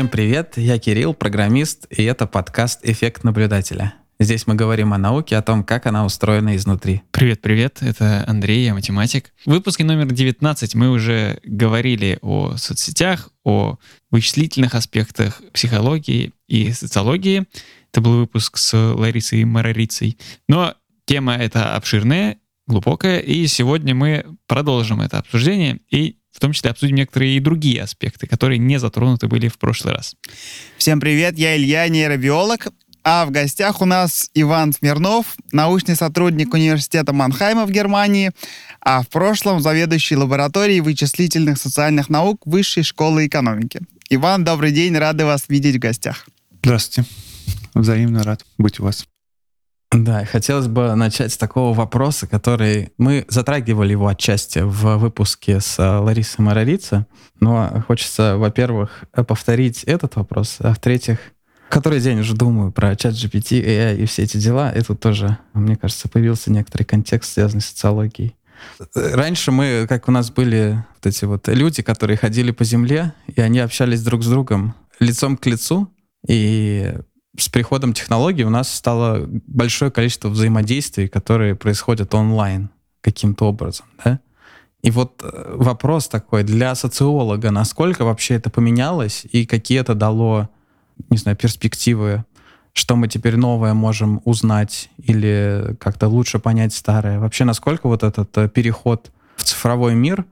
Всем привет, я Кирилл, программист, и это подкаст «Эффект наблюдателя». Здесь мы говорим о науке, о том, как она устроена изнутри. Привет-привет, это Андрей, я математик. В выпуске номер 19 мы уже говорили о соцсетях, о вычислительных аспектах психологии и социологии. Это был выпуск с Ларисой Марарицей. Но тема эта обширная, глубокая, и сегодня мы продолжим это обсуждение и в том числе обсудим некоторые и другие аспекты, которые не затронуты были в прошлый раз. Всем привет, я Илья, нейробиолог, а в гостях у нас Иван Смирнов, научный сотрудник университета Манхайма в Германии, а в прошлом заведующий лабораторией вычислительных социальных наук Высшей школы экономики. Иван, добрый день, рады вас видеть в гостях. Здравствуйте. Взаимно рад быть у вас. Да, хотелось бы начать с такого вопроса, который мы затрагивали его отчасти в выпуске с Ларисой Марарица, но хочется, во-первых, повторить этот вопрос, а в-третьих, который день уже думаю про чат GPT, AI и все эти дела, тут тоже, мне кажется, появился некоторый контекст, связанный с социологией. Раньше мы, как у нас были вот эти вот люди, которые ходили по земле, и они общались друг с другом лицом к лицу, и с приходом технологий у нас стало большое количество взаимодействий, которые происходят онлайн каким-то образом, да? И вот э, вопрос такой для социолога, насколько вообще это поменялось и какие это дало, не знаю, перспективы, что мы теперь новое можем узнать или как-то лучше понять старое. Вообще, насколько вот этот э, переход в цифровой мир,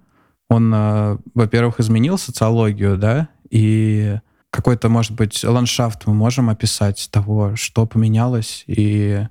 он, э, во-первых, изменил социологию, да, и какой-то, может быть, ландшафт мы можем описать того, что поменялось и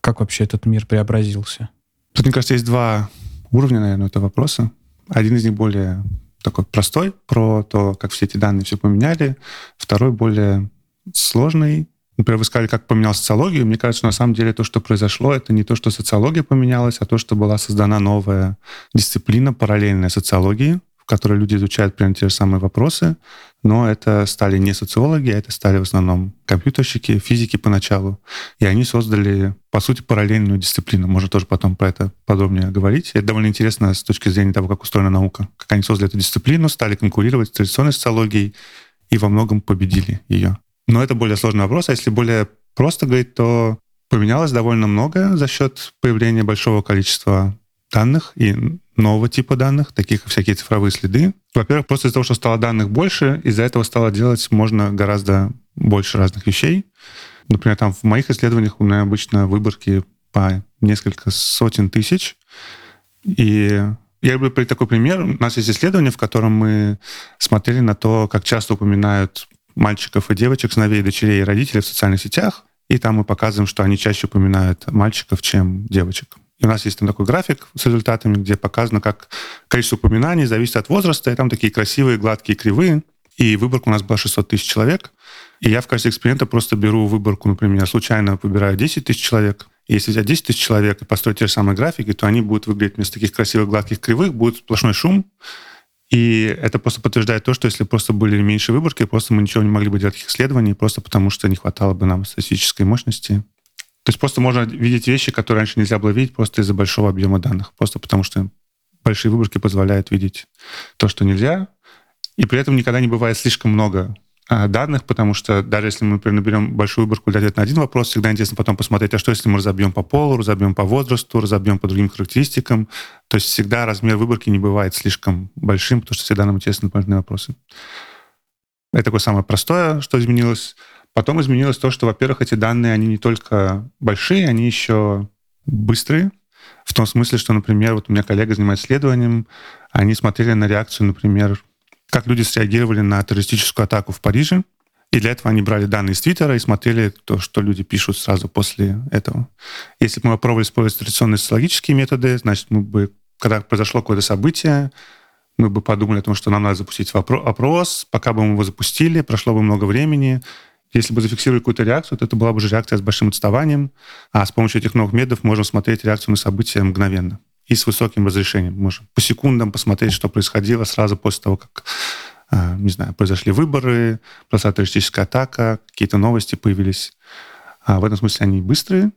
как вообще этот мир преобразился? Тут, мне кажется, есть два уровня, наверное, этого вопроса. Один из них более такой простой, про то, как все эти данные все поменяли. Второй более сложный. Например, вы сказали, как поменял социологию. Мне кажется, на самом деле то, что произошло, это не то, что социология поменялась, а то, что была создана новая дисциплина параллельная социологии, которой люди изучают примерно те же самые вопросы, но это стали не социологи, а это стали в основном компьютерщики, физики поначалу. И они создали, по сути, параллельную дисциплину. Можно тоже потом про это подробнее говорить. Это довольно интересно с точки зрения того, как устроена наука. Как они создали эту дисциплину, стали конкурировать с традиционной социологией и во многом победили ее. Но это более сложный вопрос. А если более просто говорить, то поменялось довольно много за счет появления большого количества данных и нового типа данных, таких как всякие цифровые следы. Во-первых, просто из-за того, что стало данных больше, из-за этого стало делать можно гораздо больше разных вещей. Например, там в моих исследованиях у меня обычно выборки по несколько сотен тысяч. И я люблю такой пример. У нас есть исследование, в котором мы смотрели на то, как часто упоминают мальчиков и девочек, сыновей, дочерей и родителей в социальных сетях. И там мы показываем, что они чаще упоминают мальчиков, чем девочек. И у нас есть там такой график с результатами, где показано, как количество упоминаний зависит от возраста, и там такие красивые, гладкие, кривые. И выборка у нас была 600 тысяч человек. И я в качестве эксперимента просто беру выборку, например, случайно выбираю 10 тысяч человек. И если взять 10 тысяч человек и построить те же самые графики, то они будут выглядеть вместо таких красивых, гладких, кривых, будет сплошной шум. И это просто подтверждает то, что если просто были меньше выборки, просто мы ничего не могли бы делать таких исследований, просто потому что не хватало бы нам статистической мощности. То есть просто можно видеть вещи, которые раньше нельзя было видеть просто из-за большого объема данных. Просто потому что большие выборки позволяют видеть то, что нельзя. И при этом никогда не бывает слишком много а, данных, потому что даже если мы, например, наберем большую выборку для ответа на один вопрос, всегда интересно потом посмотреть, а что если мы разобьем по полу, разобьем по возрасту, разобьем по другим характеристикам. То есть всегда размер выборки не бывает слишком большим, потому что всегда нам интересны дополнительные вопросы. Это такое самое простое, что изменилось. Потом изменилось то, что, во-первых, эти данные, они не только большие, они еще быстрые. В том смысле, что, например, вот у меня коллега занимается исследованием, они смотрели на реакцию, например, как люди среагировали на террористическую атаку в Париже. И для этого они брали данные из Твиттера и смотрели то, что люди пишут сразу после этого. Если бы мы попробовали использовать традиционные социологические методы, значит, мы бы, когда произошло какое-то событие, мы бы подумали о том, что нам надо запустить опрос. Пока бы мы его запустили, прошло бы много времени, если бы зафиксировали какую-то реакцию, то это была бы же реакция с большим отставанием, а с помощью этих новых методов можем смотреть реакцию на события мгновенно и с высоким разрешением. Можем по секундам посмотреть, что происходило сразу после того, как, а, не знаю, произошли выборы, произошла террористическая атака, какие-то новости появились. А в этом смысле они быстрые.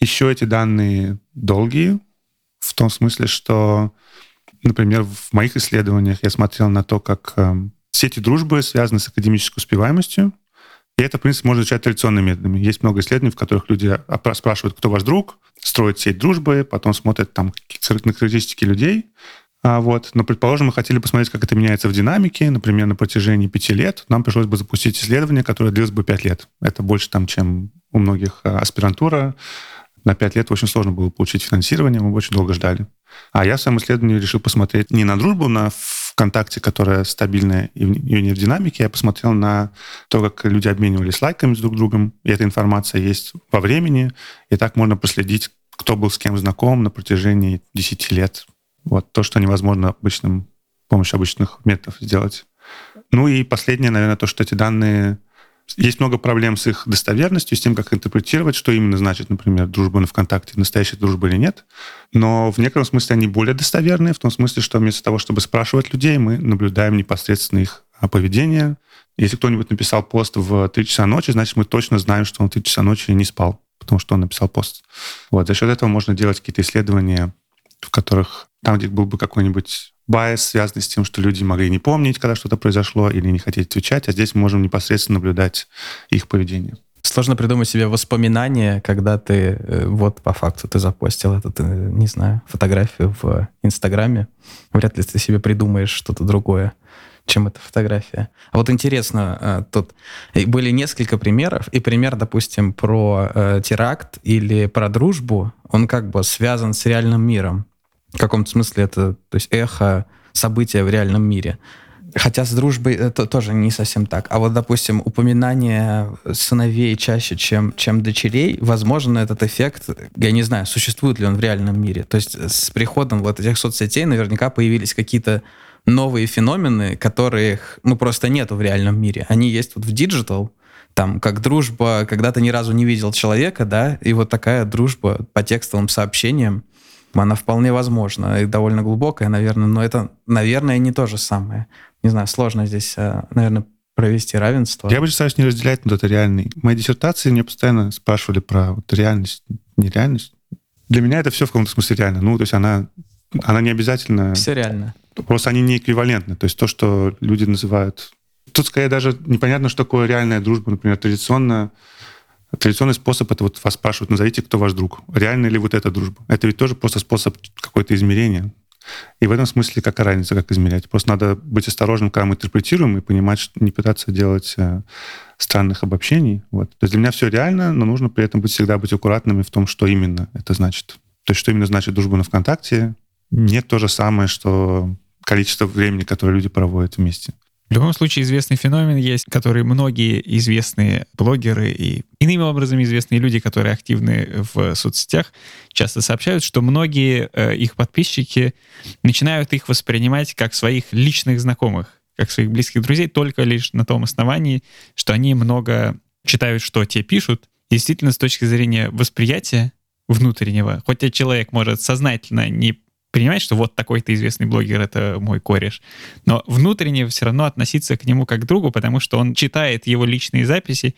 Еще эти данные долгие, в том смысле, что, например, в моих исследованиях я смотрел на то, как эм, сети дружбы связаны с академической успеваемостью, и это, в принципе, можно изучать традиционными методами. Есть много исследований, в которых люди спрашивают, кто ваш друг, строят сеть дружбы, потом смотрят там на характеристики людей, а вот. Но, предположим, мы хотели посмотреть, как это меняется в динамике, например, на протяжении пяти лет. Нам пришлось бы запустить исследование, которое длилось бы пять лет. Это больше там, чем у многих а, аспирантура. На пять лет очень сложно было получить финансирование, мы очень долго ждали. А я в своем исследовании решил посмотреть не на дружбу, на ВКонтакте, которая стабильная и не в динамике, я посмотрел на то, как люди обменивались лайками с друг другом, и эта информация есть во времени, и так можно проследить, кто был с кем знаком на протяжении 10 лет. Вот то, что невозможно обычным, с помощью обычных методов сделать. Ну и последнее, наверное, то, что эти данные есть много проблем с их достоверностью, с тем, как интерпретировать, что именно значит, например, дружба на ВКонтакте, настоящая дружба или нет. Но в некотором смысле они более достоверные, в том смысле, что вместо того, чтобы спрашивать людей, мы наблюдаем непосредственно их поведение. Если кто-нибудь написал пост в 3 часа ночи, значит, мы точно знаем, что он в 3 часа ночи не спал, потому что он написал пост. Вот. За счет этого можно делать какие-то исследования, в которых там, где был бы какой-нибудь байс, связанный с тем, что люди могли не помнить, когда что-то произошло, или не хотеть отвечать, а здесь мы можем непосредственно наблюдать их поведение. Сложно придумать себе воспоминания, когда ты, э, вот по факту, ты запостил эту, ты, не знаю, фотографию в Инстаграме. Вряд ли ты себе придумаешь что-то другое, чем эта фотография. А вот интересно, э, тут были несколько примеров, и пример, допустим, про э, теракт или про дружбу, он как бы связан с реальным миром. В каком-то смысле это то есть эхо события в реальном мире. Хотя с дружбой это тоже не совсем так. А вот, допустим, упоминание сыновей чаще, чем, чем дочерей, возможно, этот эффект, я не знаю, существует ли он в реальном мире. То есть с приходом вот этих соцсетей наверняка появились какие-то новые феномены, которых, ну, просто нету в реальном мире. Они есть вот в digital, там, как дружба, когда ты ни разу не видел человека, да, и вот такая дружба по текстовым сообщениям, она вполне возможна и довольно глубокая, наверное, но это, наверное, не то же самое. Не знаю, сложно здесь, э, наверное, провести равенство. Я бы стараюсь не разделять на это реальный. В моей диссертации мне постоянно спрашивали про вот реальность, нереальность. Для меня это все в каком-то смысле реально. Ну, то есть она, она не обязательно... Все реально. Просто они не эквивалентны. То есть то, что люди называют... Тут, скорее, даже непонятно, что такое реальная дружба. Например, традиционно Традиционный способ — это вот вас спрашивают, назовите, кто ваш друг. Реально ли вот эта дружба? Это ведь тоже просто способ какое-то измерения. И в этом смысле какая разница, как измерять? Просто надо быть осторожным, когда мы интерпретируем, и понимать, что не пытаться делать э, странных обобщений. Вот. То есть для меня все реально, но нужно при этом быть, всегда быть аккуратными в том, что именно это значит. То есть что именно значит дружба на ВКонтакте, нет то же самое, что количество времени, которое люди проводят вместе. В любом случае известный феномен есть, который многие известные блогеры и иными образом известные люди, которые активны в соцсетях, часто сообщают, что многие э, их подписчики начинают их воспринимать как своих личных знакомых, как своих близких друзей, только лишь на том основании, что они много читают, что те пишут. Действительно, с точки зрения восприятия внутреннего, хотя человек может сознательно не принимать, что вот такой-то известный блогер — это мой кореш. Но внутренне все равно относиться к нему как к другу, потому что он читает его личные записи,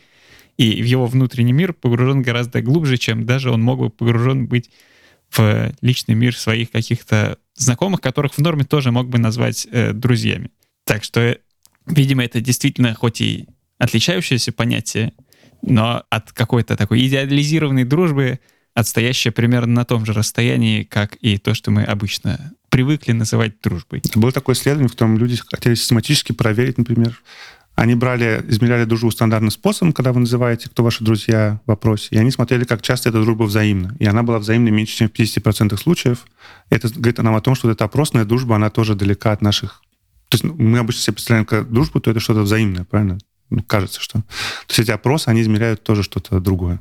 и в его внутренний мир погружен гораздо глубже, чем даже он мог бы погружен быть в личный мир своих каких-то знакомых, которых в норме тоже мог бы назвать э, друзьями. Так что, видимо, это действительно хоть и отличающееся понятие, но от какой-то такой идеализированной дружбы отстоящая примерно на том же расстоянии, как и то, что мы обычно привыкли называть дружбой. Было такое исследование, в котором люди хотели систематически проверить, например, они брали, измеряли дружбу стандартным способом, когда вы называете, кто ваши друзья в вопросе, и они смотрели, как часто эта дружба взаимна. И она была взаимной меньше, чем в 50% случаев. Это говорит нам о том, что эта опросная дружба, она тоже далека от наших... То есть мы обычно себе представляем как дружбу, то это что-то взаимное, правильно? Ну, кажется, что... То есть эти опросы, они измеряют тоже что-то другое.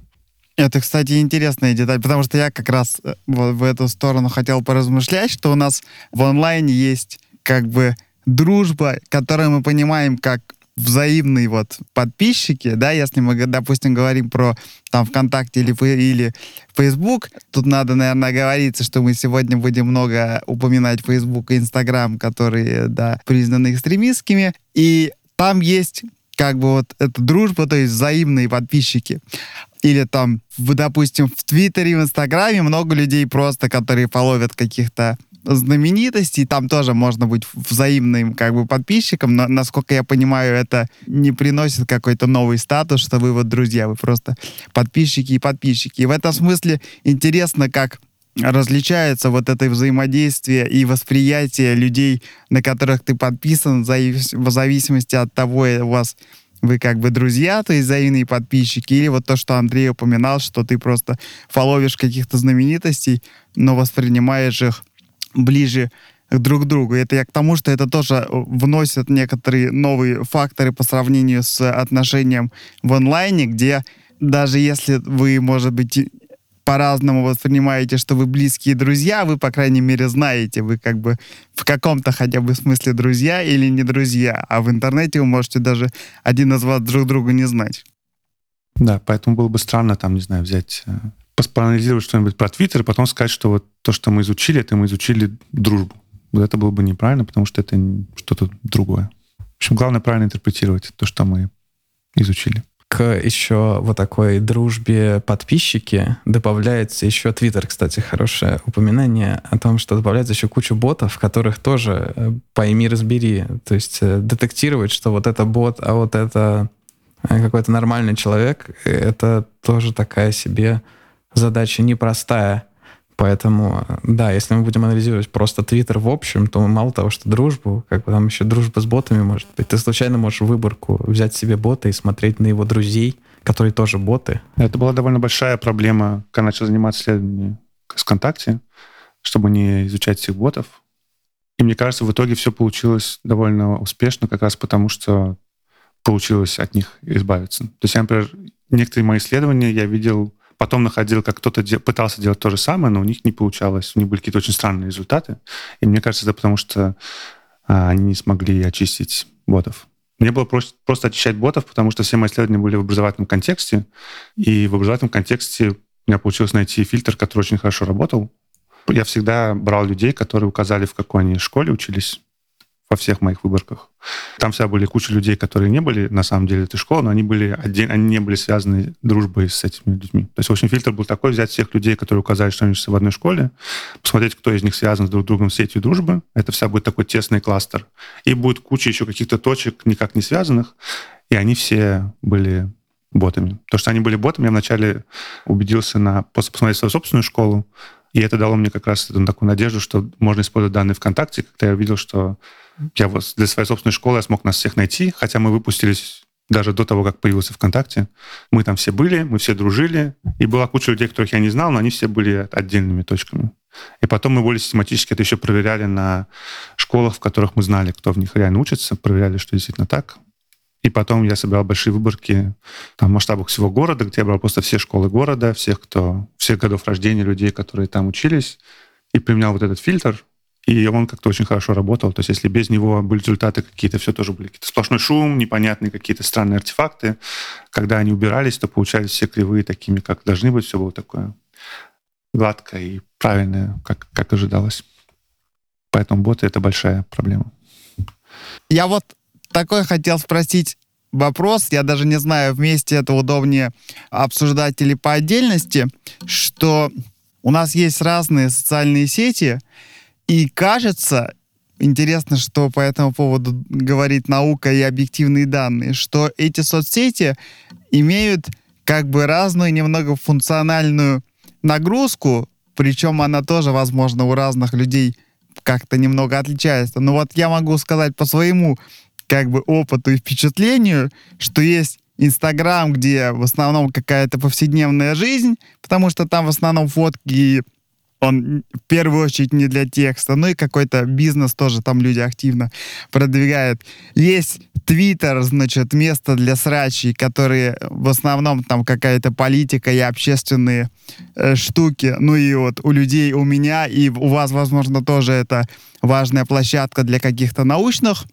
Это, кстати, интересная деталь, потому что я как раз э, вот в эту сторону хотел поразмышлять, что у нас в онлайне есть как бы дружба, которую мы понимаем как взаимные вот подписчики, да, если мы, допустим, говорим про там ВКонтакте или, или Facebook, тут надо, наверное, оговориться, что мы сегодня будем много упоминать Facebook и Instagram, которые, да, признаны экстремистскими, и там есть как бы вот эта дружба, то есть взаимные подписчики или там, допустим, в Твиттере, в Инстаграме много людей просто, которые половят каких-то знаменитостей, там тоже можно быть взаимным как бы подписчиком, но, насколько я понимаю, это не приносит какой-то новый статус, что вы вот друзья, вы просто подписчики и подписчики. И в этом смысле интересно, как различается вот это взаимодействие и восприятие людей, на которых ты подписан, в зависимости от того, у вас вы как бы друзья, то есть взаимные подписчики, или вот то, что Андрей упоминал, что ты просто фоловишь каких-то знаменитостей, но воспринимаешь их ближе друг к другу. Это я к тому, что это тоже вносит некоторые новые факторы по сравнению с отношением в онлайне, где даже если вы, может быть, по-разному воспринимаете, что вы близкие друзья, вы, по крайней мере, знаете, вы как бы в каком-то хотя бы смысле друзья или не друзья, а в интернете вы можете даже один из вас друг друга не знать. Да, поэтому было бы странно там, не знаю, взять, э, проанализировать что-нибудь про Твиттер, и потом сказать, что вот то, что мы изучили, это мы изучили дружбу. Вот это было бы неправильно, потому что это что-то другое. В общем, главное правильно интерпретировать то, что мы изучили к еще вот такой дружбе подписчики добавляется еще Твиттер, кстати, хорошее упоминание о том, что добавляется еще куча ботов, которых тоже э, пойми, разбери. То есть э, детектировать, что вот это бот, а вот это э, какой-то нормальный человек, это тоже такая себе задача непростая. Поэтому, да, если мы будем анализировать просто Твиттер в общем, то мало того, что дружбу, как бы там еще дружба с ботами может быть. Ты случайно можешь выборку взять себе бота и смотреть на его друзей, которые тоже боты. Это была довольно большая проблема, когда начал заниматься исследованием с ВКонтакте, чтобы не изучать всех ботов. И мне кажется, в итоге все получилось довольно успешно, как раз потому, что получилось от них избавиться. То есть, я, например, некоторые мои исследования я видел Потом находил, как кто-то де- пытался делать то же самое, но у них не получалось. У них были какие-то очень странные результаты. И мне кажется, это потому что а, они не смогли очистить ботов. Мне было просто, просто очищать ботов, потому что все мои исследования были в образовательном контексте. И в образовательном контексте у меня получилось найти фильтр, который очень хорошо работал. Я всегда брал людей, которые указали, в какой они школе учились, во всех моих выборках. Там всегда были куча людей, которые не были на самом деле этой школы, но они были отдельно, они не были связаны дружбой с этими людьми. То есть, в общем, фильтр был такой, взять всех людей, которые указали, что они учатся в одной школе, посмотреть, кто из них связан с друг другом сетью дружбы. Это вся будет такой тесный кластер. И будет куча еще каких-то точек, никак не связанных, и они все были ботами. То, что они были ботами, я вначале убедился на, после посмотреть свою собственную школу, и это дало мне как раз такую надежду, что можно использовать данные ВКонтакте, когда я увидел, что я вот для своей собственной школы я смог нас всех найти, хотя мы выпустились даже до того, как появился ВКонтакте. Мы там все были, мы все дружили, и была куча людей, которых я не знал, но они все были отдельными точками. И потом мы более систематически это еще проверяли на школах, в которых мы знали, кто в них реально учится, проверяли, что действительно так. И потом я собирал большие выборки там, в масштабах всего города, где я брал просто все школы города, всех, кто, всех годов рождения людей, которые там учились, и применял вот этот фильтр, и он как-то очень хорошо работал. То есть если без него были результаты какие-то, все тоже были какие-то сплошной шум, непонятные какие-то странные артефакты. Когда они убирались, то получались все кривые такими, как должны быть. Все было такое гладкое и правильное, как, как ожидалось. Поэтому боты — это большая проблема. Я вот такой хотел спросить вопрос, я даже не знаю, вместе это удобнее обсуждать или по отдельности, что у нас есть разные социальные сети, и кажется, интересно, что по этому поводу говорит наука и объективные данные, что эти соцсети имеют как бы разную немного функциональную нагрузку, причем она тоже, возможно, у разных людей как-то немного отличается. Но вот я могу сказать по своему как бы опыту и впечатлению, что есть Инстаграм, где в основном какая-то повседневная жизнь, потому что там в основном фотки он в первую очередь не для текста, ну и какой-то бизнес тоже там люди активно продвигают. Есть Твиттер, значит, место для срачей, которые в основном там какая-то политика и общественные э, штуки. Ну и вот у людей, у меня и у вас, возможно, тоже это важная площадка для каких-то научных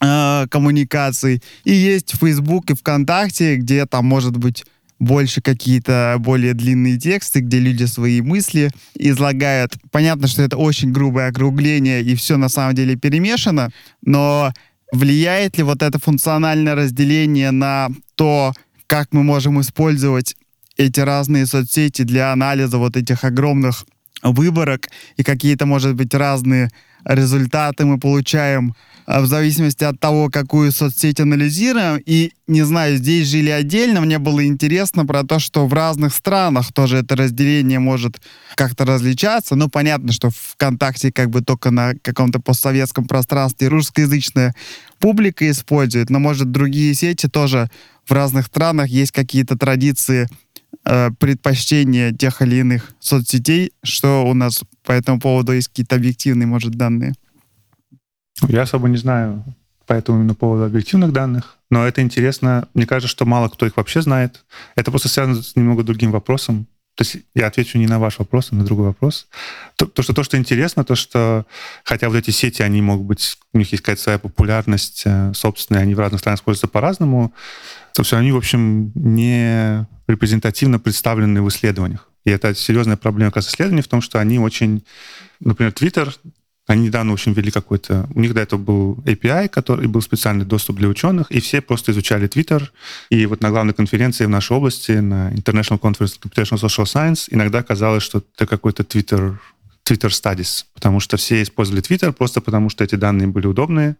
э, коммуникаций. И есть Facebook и ВКонтакте, где там может быть больше какие-то более длинные тексты, где люди свои мысли излагают. Понятно, что это очень грубое округление, и все на самом деле перемешано, но влияет ли вот это функциональное разделение на то, как мы можем использовать эти разные соцсети для анализа вот этих огромных выборок и какие-то, может быть, разные результаты мы получаем а, в зависимости от того, какую соцсеть анализируем. И, не знаю, здесь жили отдельно, мне было интересно про то, что в разных странах тоже это разделение может как-то различаться. Ну, понятно, что ВКонтакте как бы только на каком-то постсоветском пространстве русскоязычная публика использует, но, может, другие сети тоже в разных странах есть какие-то традиции э, предпочтения тех или иных соцсетей, что у нас по этому поводу есть какие-то объективные, может, данные? Я особо не знаю по этому именно поводу объективных данных, но это интересно. Мне кажется, что мало кто их вообще знает. Это просто связано с немного другим вопросом. То есть я отвечу не на ваш вопрос, а на другой вопрос. То, то, что, то, что интересно, то, что хотя вот эти сети, они могут быть, у них есть какая-то своя популярность э, собственная, они в разных странах используются по-разному, то все они, в общем, не репрезентативно представлены в исследованиях. И это серьезная проблема как раз исследований в том, что они очень... Например, Twitter, они недавно очень ввели какой-то... У них до этого был API, который был специальный доступ для ученых, и все просто изучали Twitter. И вот на главной конференции в нашей области, на International Conference on Computational Social Science, иногда казалось, что это какой-то Twitter Twitter Studies, потому что все использовали Twitter просто потому, что эти данные были удобные.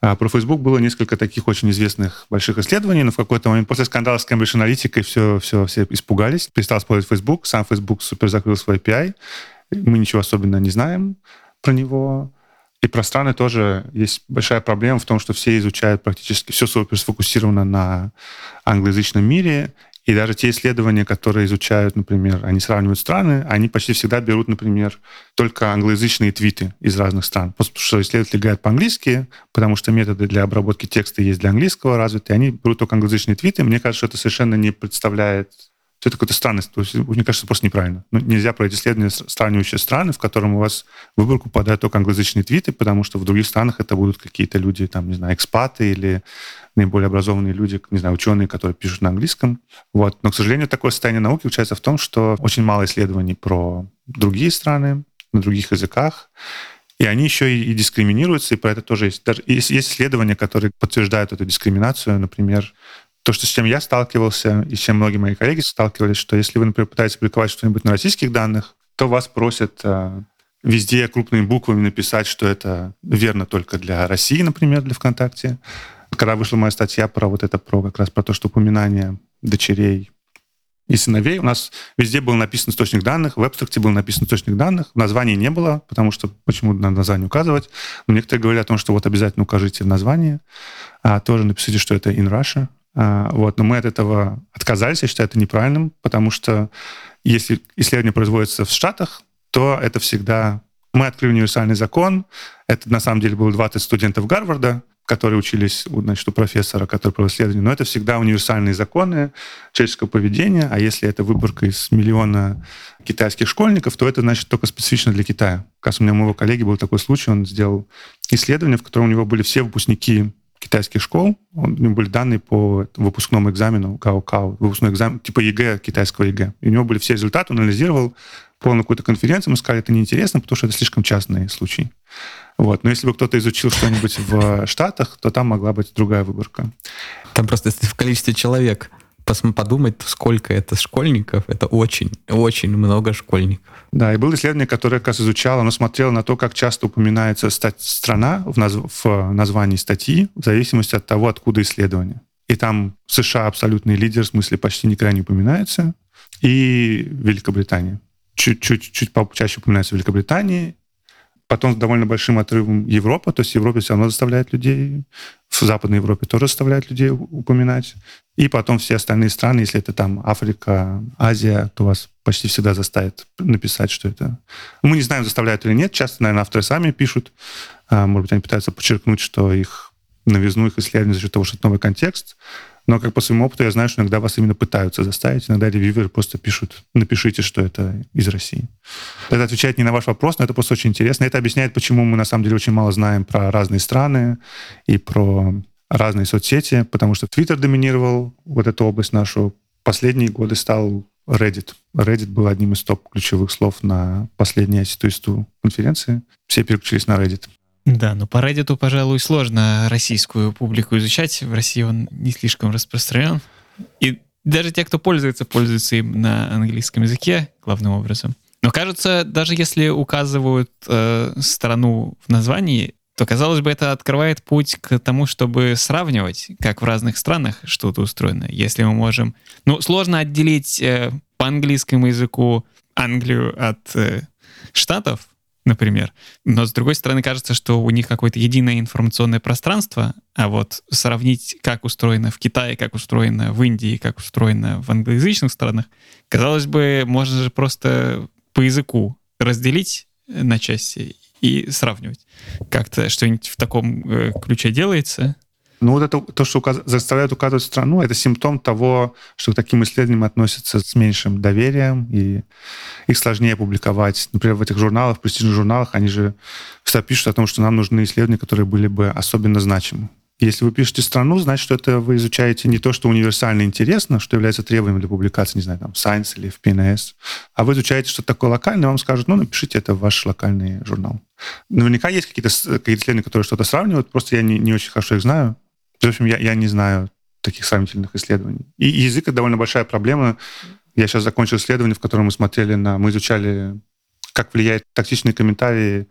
А про Facebook было несколько таких очень известных больших исследований, но в какой-то момент после скандала с Cambridge Analytica все, все, все испугались, перестал использовать Facebook, сам Facebook супер закрыл свой API, мы ничего особенно не знаем про него. И про страны тоже есть большая проблема в том, что все изучают практически все сфокусировано на англоязычном мире, и даже те исследования, которые изучают, например, они сравнивают страны, они почти всегда берут, например, только англоязычные твиты из разных стран. Потому что исследователи говорят по-английски, потому что методы для обработки текста есть для английского развиты, они берут только англоязычные твиты. Мне кажется, что это совершенно не представляет это какая-то странность. То есть, мне кажется, просто неправильно. Ну, нельзя проводить исследования, сравнивающие страны, в котором у вас выборку попадают только англоязычные твиты, потому что в других странах это будут какие-то люди, там, не знаю, экспаты или наиболее образованные люди, не знаю, ученые, которые пишут на английском. Вот. Но, к сожалению, такое состояние науки заключается в том, что очень мало исследований про другие страны на других языках, и они еще и, и дискриминируются, и про это тоже есть. Даже есть, есть исследования, которые подтверждают эту дискриминацию. Например, то, что с чем я сталкивался, и с чем многие мои коллеги сталкивались, что если вы, например, пытаетесь публиковать что-нибудь на российских данных, то вас просят э, везде крупными буквами написать, что это верно только для России, например, для ВКонтакте. Когда вышла моя статья про вот это, про как раз про то, что упоминание дочерей и сыновей. У нас везде был написан источник данных, в абстракте был написан источник данных, названия не было, потому что почему надо название указывать. Но некоторые говорят о том, что вот обязательно укажите в названии, а тоже напишите, что это in Russia, вот, но мы от этого отказались, я считаю это неправильным, потому что если исследование производится в Штатах, то это всегда... Мы открыли универсальный закон. Это, на самом деле, было 20 студентов Гарварда, которые учились значит, у профессора, который провел исследование. Но это всегда универсальные законы человеческого поведения. А если это выборка из миллиона китайских школьников, то это, значит, только специфично для Китая. Как у меня у моего коллеги был такой случай, он сделал исследование, в котором у него были все выпускники китайских школ, у него были данные по выпускному экзамену гаокао, выпускной экзамен, типа ЕГЭ, китайского ЕГЭ. И у него были все результаты, он анализировал послал на какую-то конференцию, ему сказали, это неинтересно, потому что это слишком частные случаи. Вот. Но если бы кто-то изучил что-нибудь в Штатах, то там могла быть другая выборка. Там просто в количестве человек подумать, сколько это школьников, это очень, очень много школьников. Да, и было исследование, которое как раз изучало, оно смотрело на то, как часто упоминается страна в, наз... в названии статьи, в зависимости от того, откуда исследование. И там США абсолютный лидер, в смысле почти никогда не упоминается, и Великобритания. Чуть-чуть чуть чаще упоминается Великобритания, Потом с довольно большим отрывом Европа, то есть Европа все равно заставляет людей, в Западной Европе тоже заставляет людей упоминать. И потом все остальные страны, если это там Африка, Азия, то вас почти всегда заставят написать, что это... Мы не знаем, заставляют или нет. Часто, наверное, авторы сами пишут. А, может быть, они пытаются подчеркнуть, что их новизну их исследования за счет того, что это новый контекст. Но как по своему опыту я знаю, что иногда вас именно пытаются заставить. Иногда ревьюеры просто пишут, напишите, что это из России. Это отвечает не на ваш вопрос, но это просто очень интересно. Это объясняет, почему мы на самом деле очень мало знаем про разные страны и про разные соцсети, потому что Twitter доминировал вот эту область нашу. Последние годы стал Reddit. Reddit был одним из топ-ключевых слов на последней IC2 конференции. Все переключились на Reddit. Да, но по Reddit, пожалуй, сложно российскую публику изучать. В России он не слишком распространен. И даже те, кто пользуется, пользуются им на английском языке главным образом. Но кажется, даже если указывают э, страну в названии, то, казалось бы, это открывает путь к тому, чтобы сравнивать, как в разных странах что-то устроено. Если мы можем... Ну, сложно отделить э, по английскому языку Англию от э, Штатов, например. Но, с другой стороны, кажется, что у них какое-то единое информационное пространство, а вот сравнить, как устроено в Китае, как устроено в Индии, как устроено в англоязычных странах, казалось бы, можно же просто по языку разделить на части и сравнивать. Как-то что-нибудь в таком э, ключе делается? Ну, вот это то, что указ... заставляет указывать страну, это симптом того, что к таким исследованиям относятся с меньшим доверием, и их сложнее публиковать. Например, в этих журналах, в престижных журналах, они же всегда пишут о том, что нам нужны исследования, которые были бы особенно значимы. Если вы пишете страну, значит, что это вы изучаете не то, что универсально интересно, что является требованием для публикации, не знаю, там, Science или в PNS, а вы изучаете что-то такое локальное, вам скажут, ну, напишите это в ваш локальный журнал. Наверняка есть какие-то какие исследования, которые что-то сравнивают, просто я не, не очень хорошо их знаю. В общем, я, я не знаю таких сравнительных исследований. И язык — это довольно большая проблема. Я сейчас закончил исследование, в котором мы смотрели на... Мы изучали, как влияет токсичные комментарии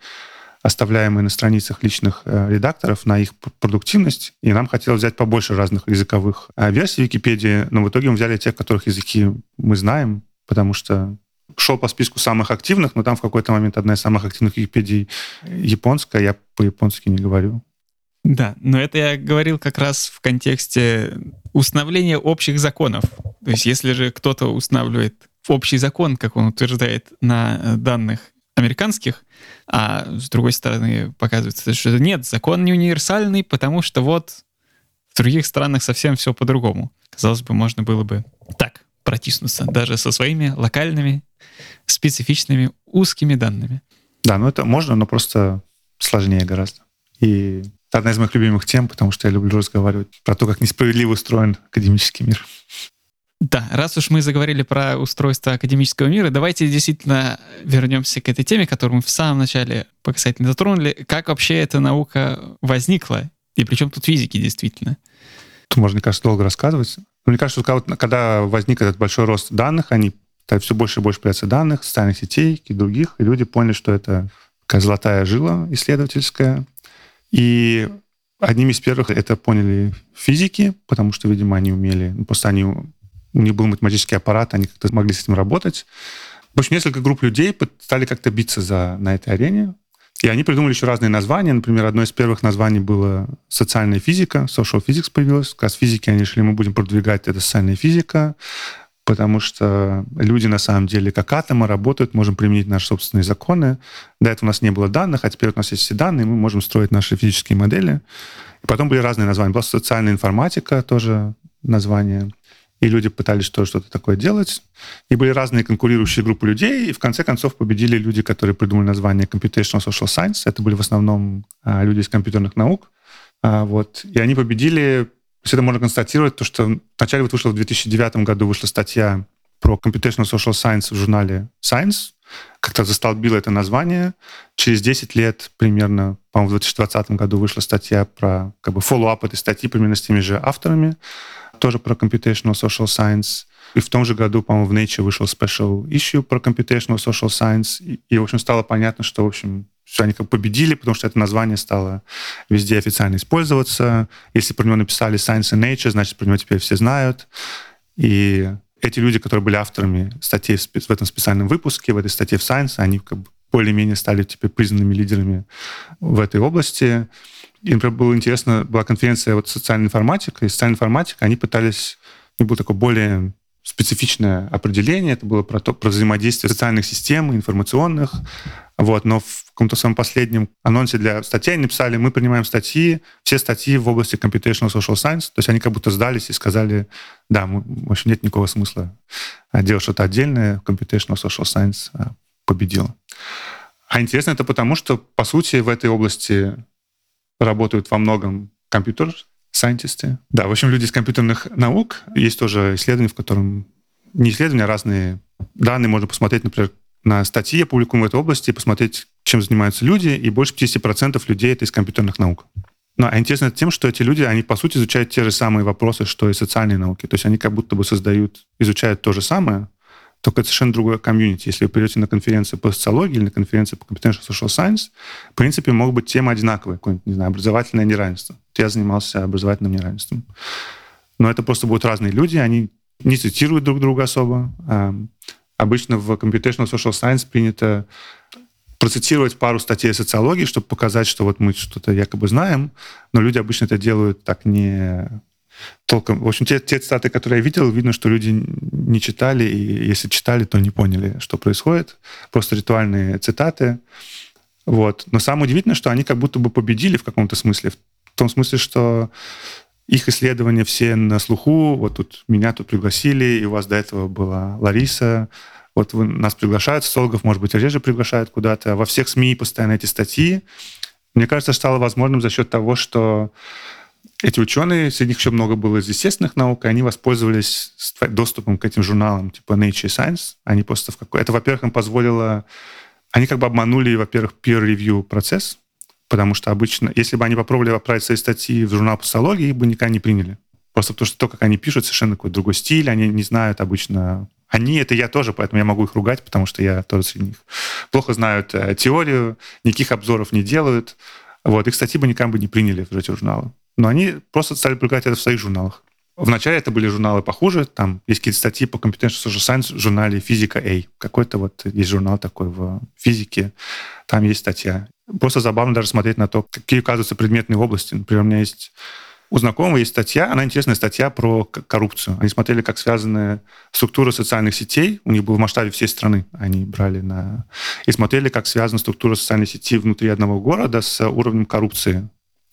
оставляемые на страницах личных э, редакторов, на их продуктивность, и нам хотелось взять побольше разных языковых э, версий Википедии, но в итоге мы взяли тех, которых языки мы знаем, потому что шел по списку самых активных, но там в какой-то момент одна из самых активных Википедий японская, я по-японски не говорю. Да, но это я говорил как раз в контексте установления общих законов. То есть если же кто-то устанавливает общий закон, как он утверждает, на данных американских, а с другой стороны показывается, что нет, закон не универсальный, потому что вот в других странах совсем все по-другому. Казалось бы, можно было бы так протиснуться, даже со своими локальными, специфичными, узкими данными. Да, ну это можно, но просто сложнее гораздо. И это одна из моих любимых тем, потому что я люблю разговаривать про то, как несправедливо устроен академический мир. Да, раз уж мы заговорили про устройство академического мира, давайте действительно вернемся к этой теме, которую мы в самом начале показательно затронули. Как вообще эта наука возникла? И причем тут физики действительно? Тут можно, мне кажется, долго рассказывать. Но мне кажется, что когда возник этот большой рост данных, они все больше и больше появляется данных, социальных сетей и других, и люди поняли, что это такая золотая жила исследовательская. И одними из первых это поняли физики, потому что, видимо, они умели, ну, просто они у них был математический аппарат, они как-то могли с этим работать. В общем, несколько групп людей стали как-то биться за, на этой арене. И они придумали еще разные названия. Например, одно из первых названий было социальная физика. Social physics появилась. Как раз физики они решили, мы будем продвигать это социальная физика, потому что люди на самом деле как атомы работают, можем применить наши собственные законы. До этого у нас не было данных, а теперь у нас есть все данные, мы можем строить наши физические модели. И потом были разные названия. Была социальная информатика тоже название и люди пытались тоже что-то такое делать. И были разные конкурирующие группы людей, и в конце концов победили люди, которые придумали название Computational Social Science. Это были в основном а, люди из компьютерных наук. А, вот. И они победили, то это можно констатировать, то, что вначале вот вышла в 2009 году вышла статья про Computational Social Science в журнале Science, как-то застолбило это название. Через 10 лет примерно, по-моему, в 2020 году вышла статья про как бы follow-up этой статьи примерно с теми же авторами тоже про Computational Social Science. И в том же году, по-моему, в Nature вышел special issue про Computational Social Science. И, и, в общем, стало понятно, что, в общем, все они как победили, потому что это название стало везде официально использоваться. Если про него написали Science and Nature, значит, про него теперь все знают. И эти люди, которые были авторами статей в этом специальном выпуске, в этой статье в Science, они как бы более-менее стали теперь признанными лидерами в этой области. И, например, было интересно, была конференция вот социальная информатика, и социальная информатика, они пытались, у них было такое более специфичное определение, это было про, то, про взаимодействие социальных систем, информационных, вот, но в каком-то своем последнем анонсе для статей написали, мы принимаем статьи, все статьи в области computational social science, то есть они как будто сдались и сказали, да, мы, в общем, нет никакого смысла делать что-то отдельное, computational social science а, победила. А интересно это потому, что, по сути, в этой области работают во многом компьютер сайентисты. Да, в общем, люди из компьютерных наук. Есть тоже исследования, в котором не исследования, а разные данные. Можно посмотреть, например, на статьи, публикуемые в этой области, и посмотреть, чем занимаются люди, и больше 50% людей это из компьютерных наук. Но а интересно тем, что эти люди, они, по сути, изучают те же самые вопросы, что и социальные науки. То есть они как будто бы создают, изучают то же самое, только это совершенно другое комьюнити. Если вы придете на конференцию по социологии или на конференцию по Computational Social Science, в принципе, могут быть темы одинаковые, какое-нибудь, не знаю, образовательное неравенство. Я занимался образовательным неравенством. Но это просто будут разные люди, они не цитируют друг друга особо. А, обычно в Computational Social Science принято процитировать пару статей социологии, чтобы показать, что вот мы что-то якобы знаем, но люди обычно это делают так не толком. В общем, те, те цитаты, которые я видел, видно, что люди не читали, и если читали, то не поняли, что происходит. Просто ритуальные цитаты. Вот. Но самое удивительное, что они как будто бы победили в каком-то смысле. В том смысле, что их исследования все на слуху. Вот тут меня тут пригласили, и у вас до этого была Лариса. Вот вы, нас приглашают, социологов, может быть, реже приглашают куда-то. Во всех СМИ постоянно эти статьи. Мне кажется, стало возможным за счет того, что эти ученые, среди них еще много было из естественных наук, и они воспользовались доступом к этим журналам типа Nature Science. Они просто в какой... Это, во-первых, им позволило... Они как бы обманули, во-первых, peer-review процесс, потому что обычно, если бы они попробовали отправить свои статьи в журнал по социологии, их бы никогда не приняли. Просто потому что то, как они пишут, совершенно какой-то другой стиль, они не знают обычно... Они — это я тоже, поэтому я могу их ругать, потому что я тоже среди них. Плохо знают э, теорию, никаких обзоров не делают. Вот, их статьи бы никогда бы не приняли в эти журналы но они просто стали публиковать это в своих журналах. Вначале это были журналы похуже, там есть какие-то статьи по Computational Social Science в журнале «Физика A». Какой-то вот есть журнал такой в физике, там есть статья. Просто забавно даже смотреть на то, какие указываются предметные области. Например, у меня есть у знакомого есть статья, она интересная статья про коррупцию. Они смотрели, как связаны структуры социальных сетей. У них был в масштабе всей страны. Они брали на... И смотрели, как связана структура социальной сети внутри одного города с уровнем коррупции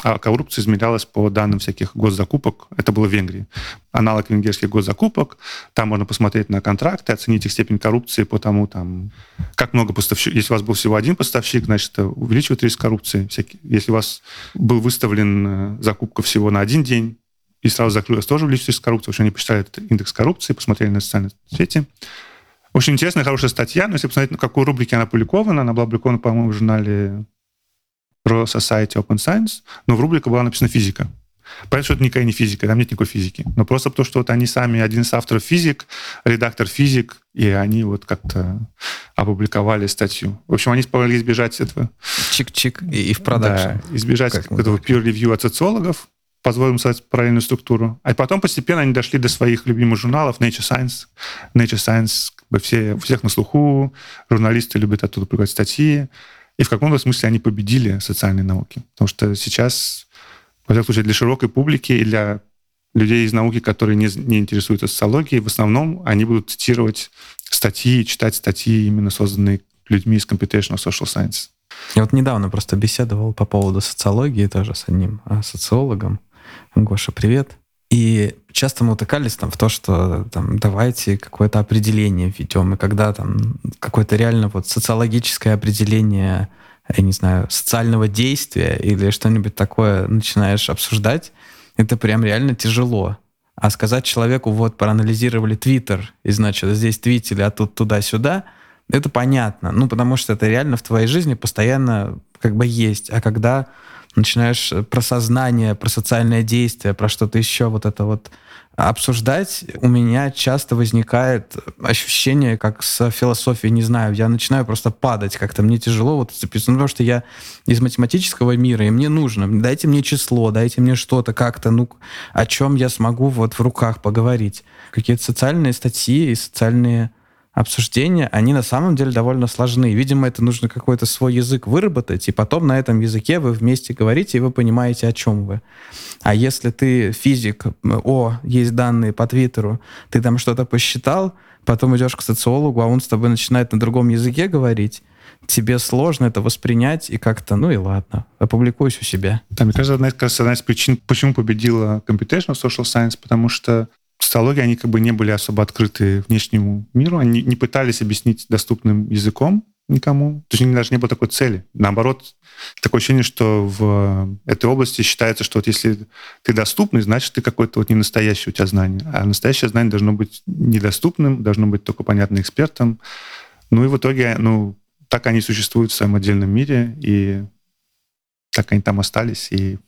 а коррупция измерялась по данным всяких госзакупок. Это было в Венгрии. Аналог венгерских госзакупок. Там можно посмотреть на контракты, оценить их степень коррупции по тому, там, как много поставщиков. Если у вас был всего один поставщик, значит, это увеличивает риск коррупции. Если у вас был выставлен э, закупка всего на один день, и сразу закрылась, тоже увеличивает риск коррупции. В общем, они посчитали этот индекс коррупции, посмотрели на социальные сети. Очень интересная, хорошая статья, но если посмотреть, на какой рубрике она опубликована, она была опубликована, по-моему, в журнале про Society Open Science, но в рубрике была написана физика. Понятно, что это никакая не физика, там нет никакой физики. Но просто потому, что вот они сами, один из авторов физик, редактор физик, и они вот как-то опубликовали статью. В общем, они смогли избежать этого. Чик-чик и, и в продакшн. Да, избежать как этого peer-review от социологов, позволим создать параллельную структуру. А потом постепенно они дошли до своих любимых журналов Nature Science. Nature Science, как бы все, всех на слуху, журналисты любят оттуда приводить статьи. И в каком-то смысле они победили социальные науки. Потому что сейчас, во всяком случае, для широкой публики и для людей из науки, которые не, не интересуются социологией, в основном они будут цитировать статьи, читать статьи, именно созданные людьми из Computational Social Science. Я вот недавно просто беседовал по поводу социологии тоже с одним а, социологом. Гоша, привет. И часто мы утыкались там в то, что там, давайте какое-то определение введем. И когда там какое-то реально вот социологическое определение, я не знаю, социального действия или что-нибудь такое начинаешь обсуждать, это прям реально тяжело. А сказать человеку, вот, проанализировали Твиттер, и, значит, здесь твитили, а тут туда-сюда, это понятно. Ну, потому что это реально в твоей жизни постоянно как бы есть. А когда начинаешь э, про сознание, про социальное действие, про что-то еще вот это вот обсуждать, у меня часто возникает ощущение, как с философией, не знаю, я начинаю просто падать как-то, мне тяжело вот зацепиться, ну, потому что я из математического мира, и мне нужно, дайте мне число, дайте мне что-то как-то, ну, о чем я смогу вот в руках поговорить. Какие-то социальные статьи и социальные обсуждения, они на самом деле довольно сложны. Видимо, это нужно какой-то свой язык выработать, и потом на этом языке вы вместе говорите, и вы понимаете, о чем вы. А если ты физик, о, есть данные по Твиттеру, ты там что-то посчитал, потом идешь к социологу, а он с тобой начинает на другом языке говорить, тебе сложно это воспринять и как-то, ну и ладно, опубликуюсь у себя. Да, мне кажется, одна, кажется, одна из причин, почему победила Computational Social Science, потому что социологии, они как бы не были особо открыты внешнему миру, они не пытались объяснить доступным языком никому. То есть у них даже не было такой цели. Наоборот, такое ощущение, что в этой области считается, что вот если ты доступный, значит, ты какой-то вот не настоящий у тебя знание. А настоящее знание должно быть недоступным, должно быть только понятно экспертам. Ну и в итоге, ну, так они существуют в своем отдельном мире, и так они там остались, и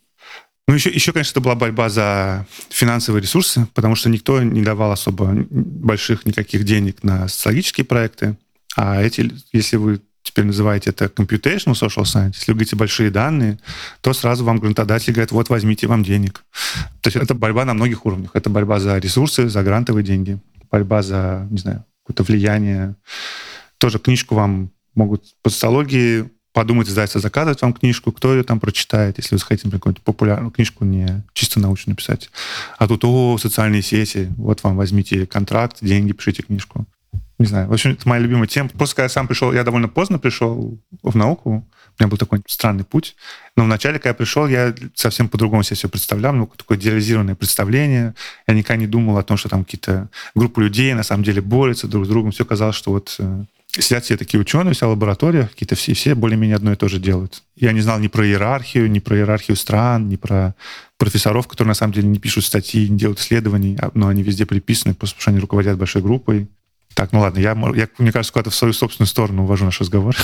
Ну, еще, еще, конечно, это была борьба за финансовые ресурсы, потому что никто не давал особо больших никаких денег на социологические проекты. А эти, если вы теперь называете это computational social science, если вы говорите большие данные, то сразу вам грантодатель говорит, вот возьмите вам денег. То есть это борьба на многих уровнях. Это борьба за ресурсы, за грантовые деньги, борьба за, не знаю, какое-то влияние. Тоже книжку вам могут по социологии подумать, издательство заказывать вам книжку, кто ее там прочитает, если вы хотите какую-нибудь популярную книжку, не чисто научную писать. А тут, о, социальные сети, вот вам возьмите контракт, деньги, пишите книжку. Не знаю, в общем, это моя любимая тема. Просто когда я сам пришел, я довольно поздно пришел в науку, у меня был такой странный путь. Но вначале, когда я пришел, я совсем по-другому себе все представлял, ну, такое идеализированное представление. Я никогда не думал о том, что там какие-то группы людей на самом деле борются друг с другом. Все казалось, что вот э, сидят все такие ученые, вся лаборатория, какие-то все, все более-менее одно и то же делают. Я не знал ни про иерархию, ни про иерархию стран, ни про профессоров, которые на самом деле не пишут статьи, не делают исследований, а, но они везде приписаны, потому что они руководят большой группой. Так, ну ладно, я, я мне кажется, куда-то в свою собственную сторону увожу наш разговор.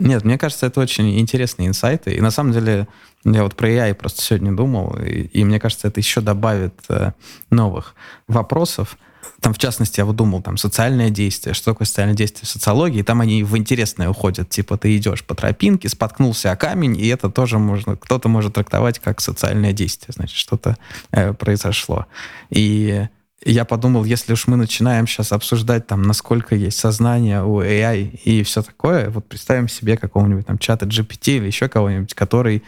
Нет, мне кажется, это очень интересные инсайты. И на самом деле, я вот про AI просто сегодня думал, и, и мне кажется, это еще добавит э, новых вопросов. Там, в частности, я вот думал, там, социальное действие, что такое социальное действие в социологии, там они в интересное уходят, типа, ты идешь по тропинке, споткнулся о камень, и это тоже можно, кто-то может трактовать как социальное действие, значит, что-то э, произошло. И я подумал, если уж мы начинаем сейчас обсуждать, там, насколько есть сознание у AI и все такое, вот представим себе какого-нибудь там чата GPT или еще кого-нибудь, который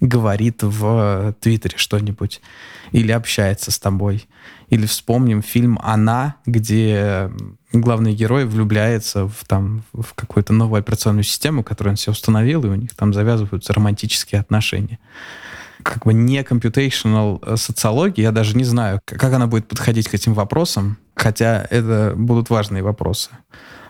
говорит в Твиттере что-нибудь или общается с тобой. Или вспомним фильм «Она», где главный герой влюбляется в, там, в какую-то новую операционную систему, которую он себе установил, и у них там завязываются романтические отношения как бы не computational э, социология, я даже не знаю, как она будет подходить к этим вопросам, хотя это будут важные вопросы.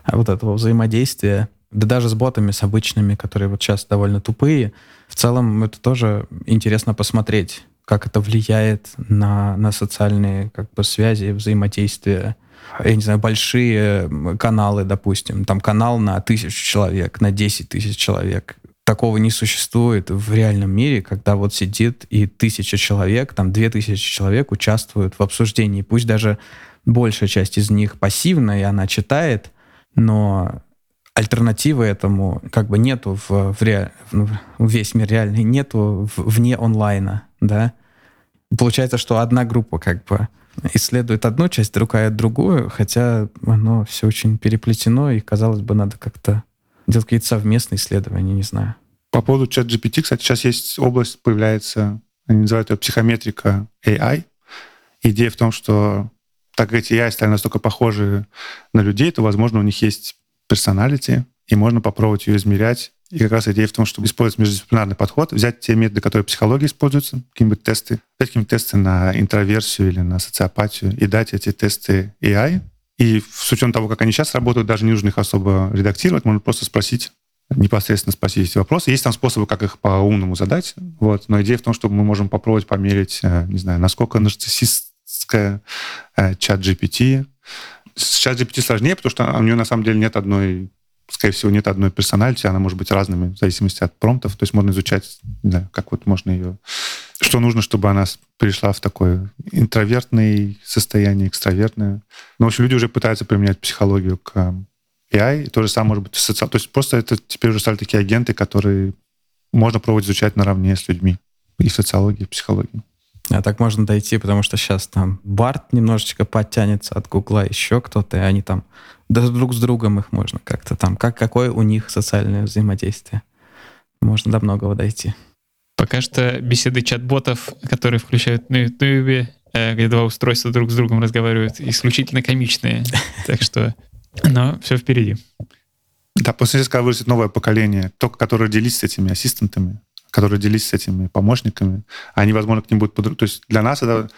А вот этого взаимодействия, да даже с ботами, с обычными, которые вот сейчас довольно тупые, в целом это тоже интересно посмотреть, как это влияет на, на социальные как бы, связи, взаимодействия. Я не знаю, большие каналы, допустим, там канал на тысячу человек, на 10 тысяч человек такого не существует в реальном мире, когда вот сидит и тысяча человек, там две тысячи человек участвуют в обсуждении. Пусть даже большая часть из них пассивная, и она читает, но альтернативы этому как бы нету в, в, ре, весь мир реальный, нету в, вне онлайна, да. Получается, что одна группа как бы исследует одну часть, другая другую, хотя оно все очень переплетено, и, казалось бы, надо как-то делать какие-то совместные исследования, не знаю. По поводу чат GPT, кстати, сейчас есть область, появляется, они называют ее психометрика AI. Идея в том, что так как эти AI стали настолько похожи на людей, то, возможно, у них есть персоналити, и можно попробовать ее измерять. И как раз идея в том, чтобы использовать междисциплинарный подход, взять те методы, которые в психологии используются, какие-нибудь тесты, взять какие-нибудь тесты на интроверсию или на социопатию, и дать эти тесты AI, и с учетом того, как они сейчас работают, даже не нужно их особо редактировать, можно просто спросить, непосредственно спросить эти вопросы. Есть там способы, как их по-умному задать. Вот. Но идея в том, что мы можем попробовать померить, э, не знаю, насколько нарциссистская э, чат GPT. С чат GPT сложнее, потому что у нее на самом деле нет одной скорее всего, нет одной персональности, она может быть разными в зависимости от промптов. То есть можно изучать, не как вот можно ее... Что нужно, чтобы она перешла в такое интровертное состояние, экстравертное. Но, в общем, люди уже пытаются применять психологию к AI, и то же самое может быть социал... То есть просто это теперь уже стали такие агенты, которые можно пробовать изучать наравне с людьми и в социологии, и в психологии. А так можно дойти, потому что сейчас там Барт немножечко подтянется от Гугла, еще кто-то, и они там да друг с другом их можно как-то там, как, какое у них социальное взаимодействие. Можно до многого дойти. Пока что беседы чат-ботов, которые включают на YouTube, э, где два устройства друг с другом разговаривают, исключительно комичные. Так что, но все впереди. Да, после когда вырастет новое поколение, только которое делится с этими ассистентами, которые делись с этими помощниками, они, возможно, к ним будут... Под... То есть для нас это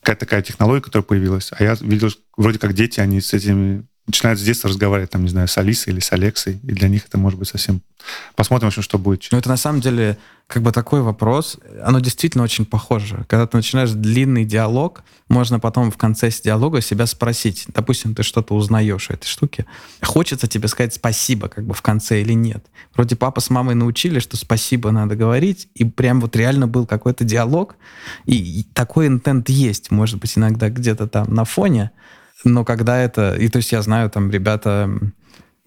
какая-то такая технология, которая появилась. А я видел, вроде как дети, они с этими начинают с детства разговаривать, там, не знаю, с Алисой или с Алексой, и для них это может быть совсем... Посмотрим, в общем, что будет. Ну, это на самом деле как бы такой вопрос, оно действительно очень похоже. Когда ты начинаешь длинный диалог, можно потом в конце диалога себя спросить, допустим, ты что-то узнаешь о этой штуке, хочется тебе сказать спасибо как бы в конце или нет. Вроде папа с мамой научили, что спасибо надо говорить, и прям вот реально был какой-то диалог, и, и такой интент есть, может быть, иногда где-то там на фоне, но когда это... И то есть я знаю, там ребята,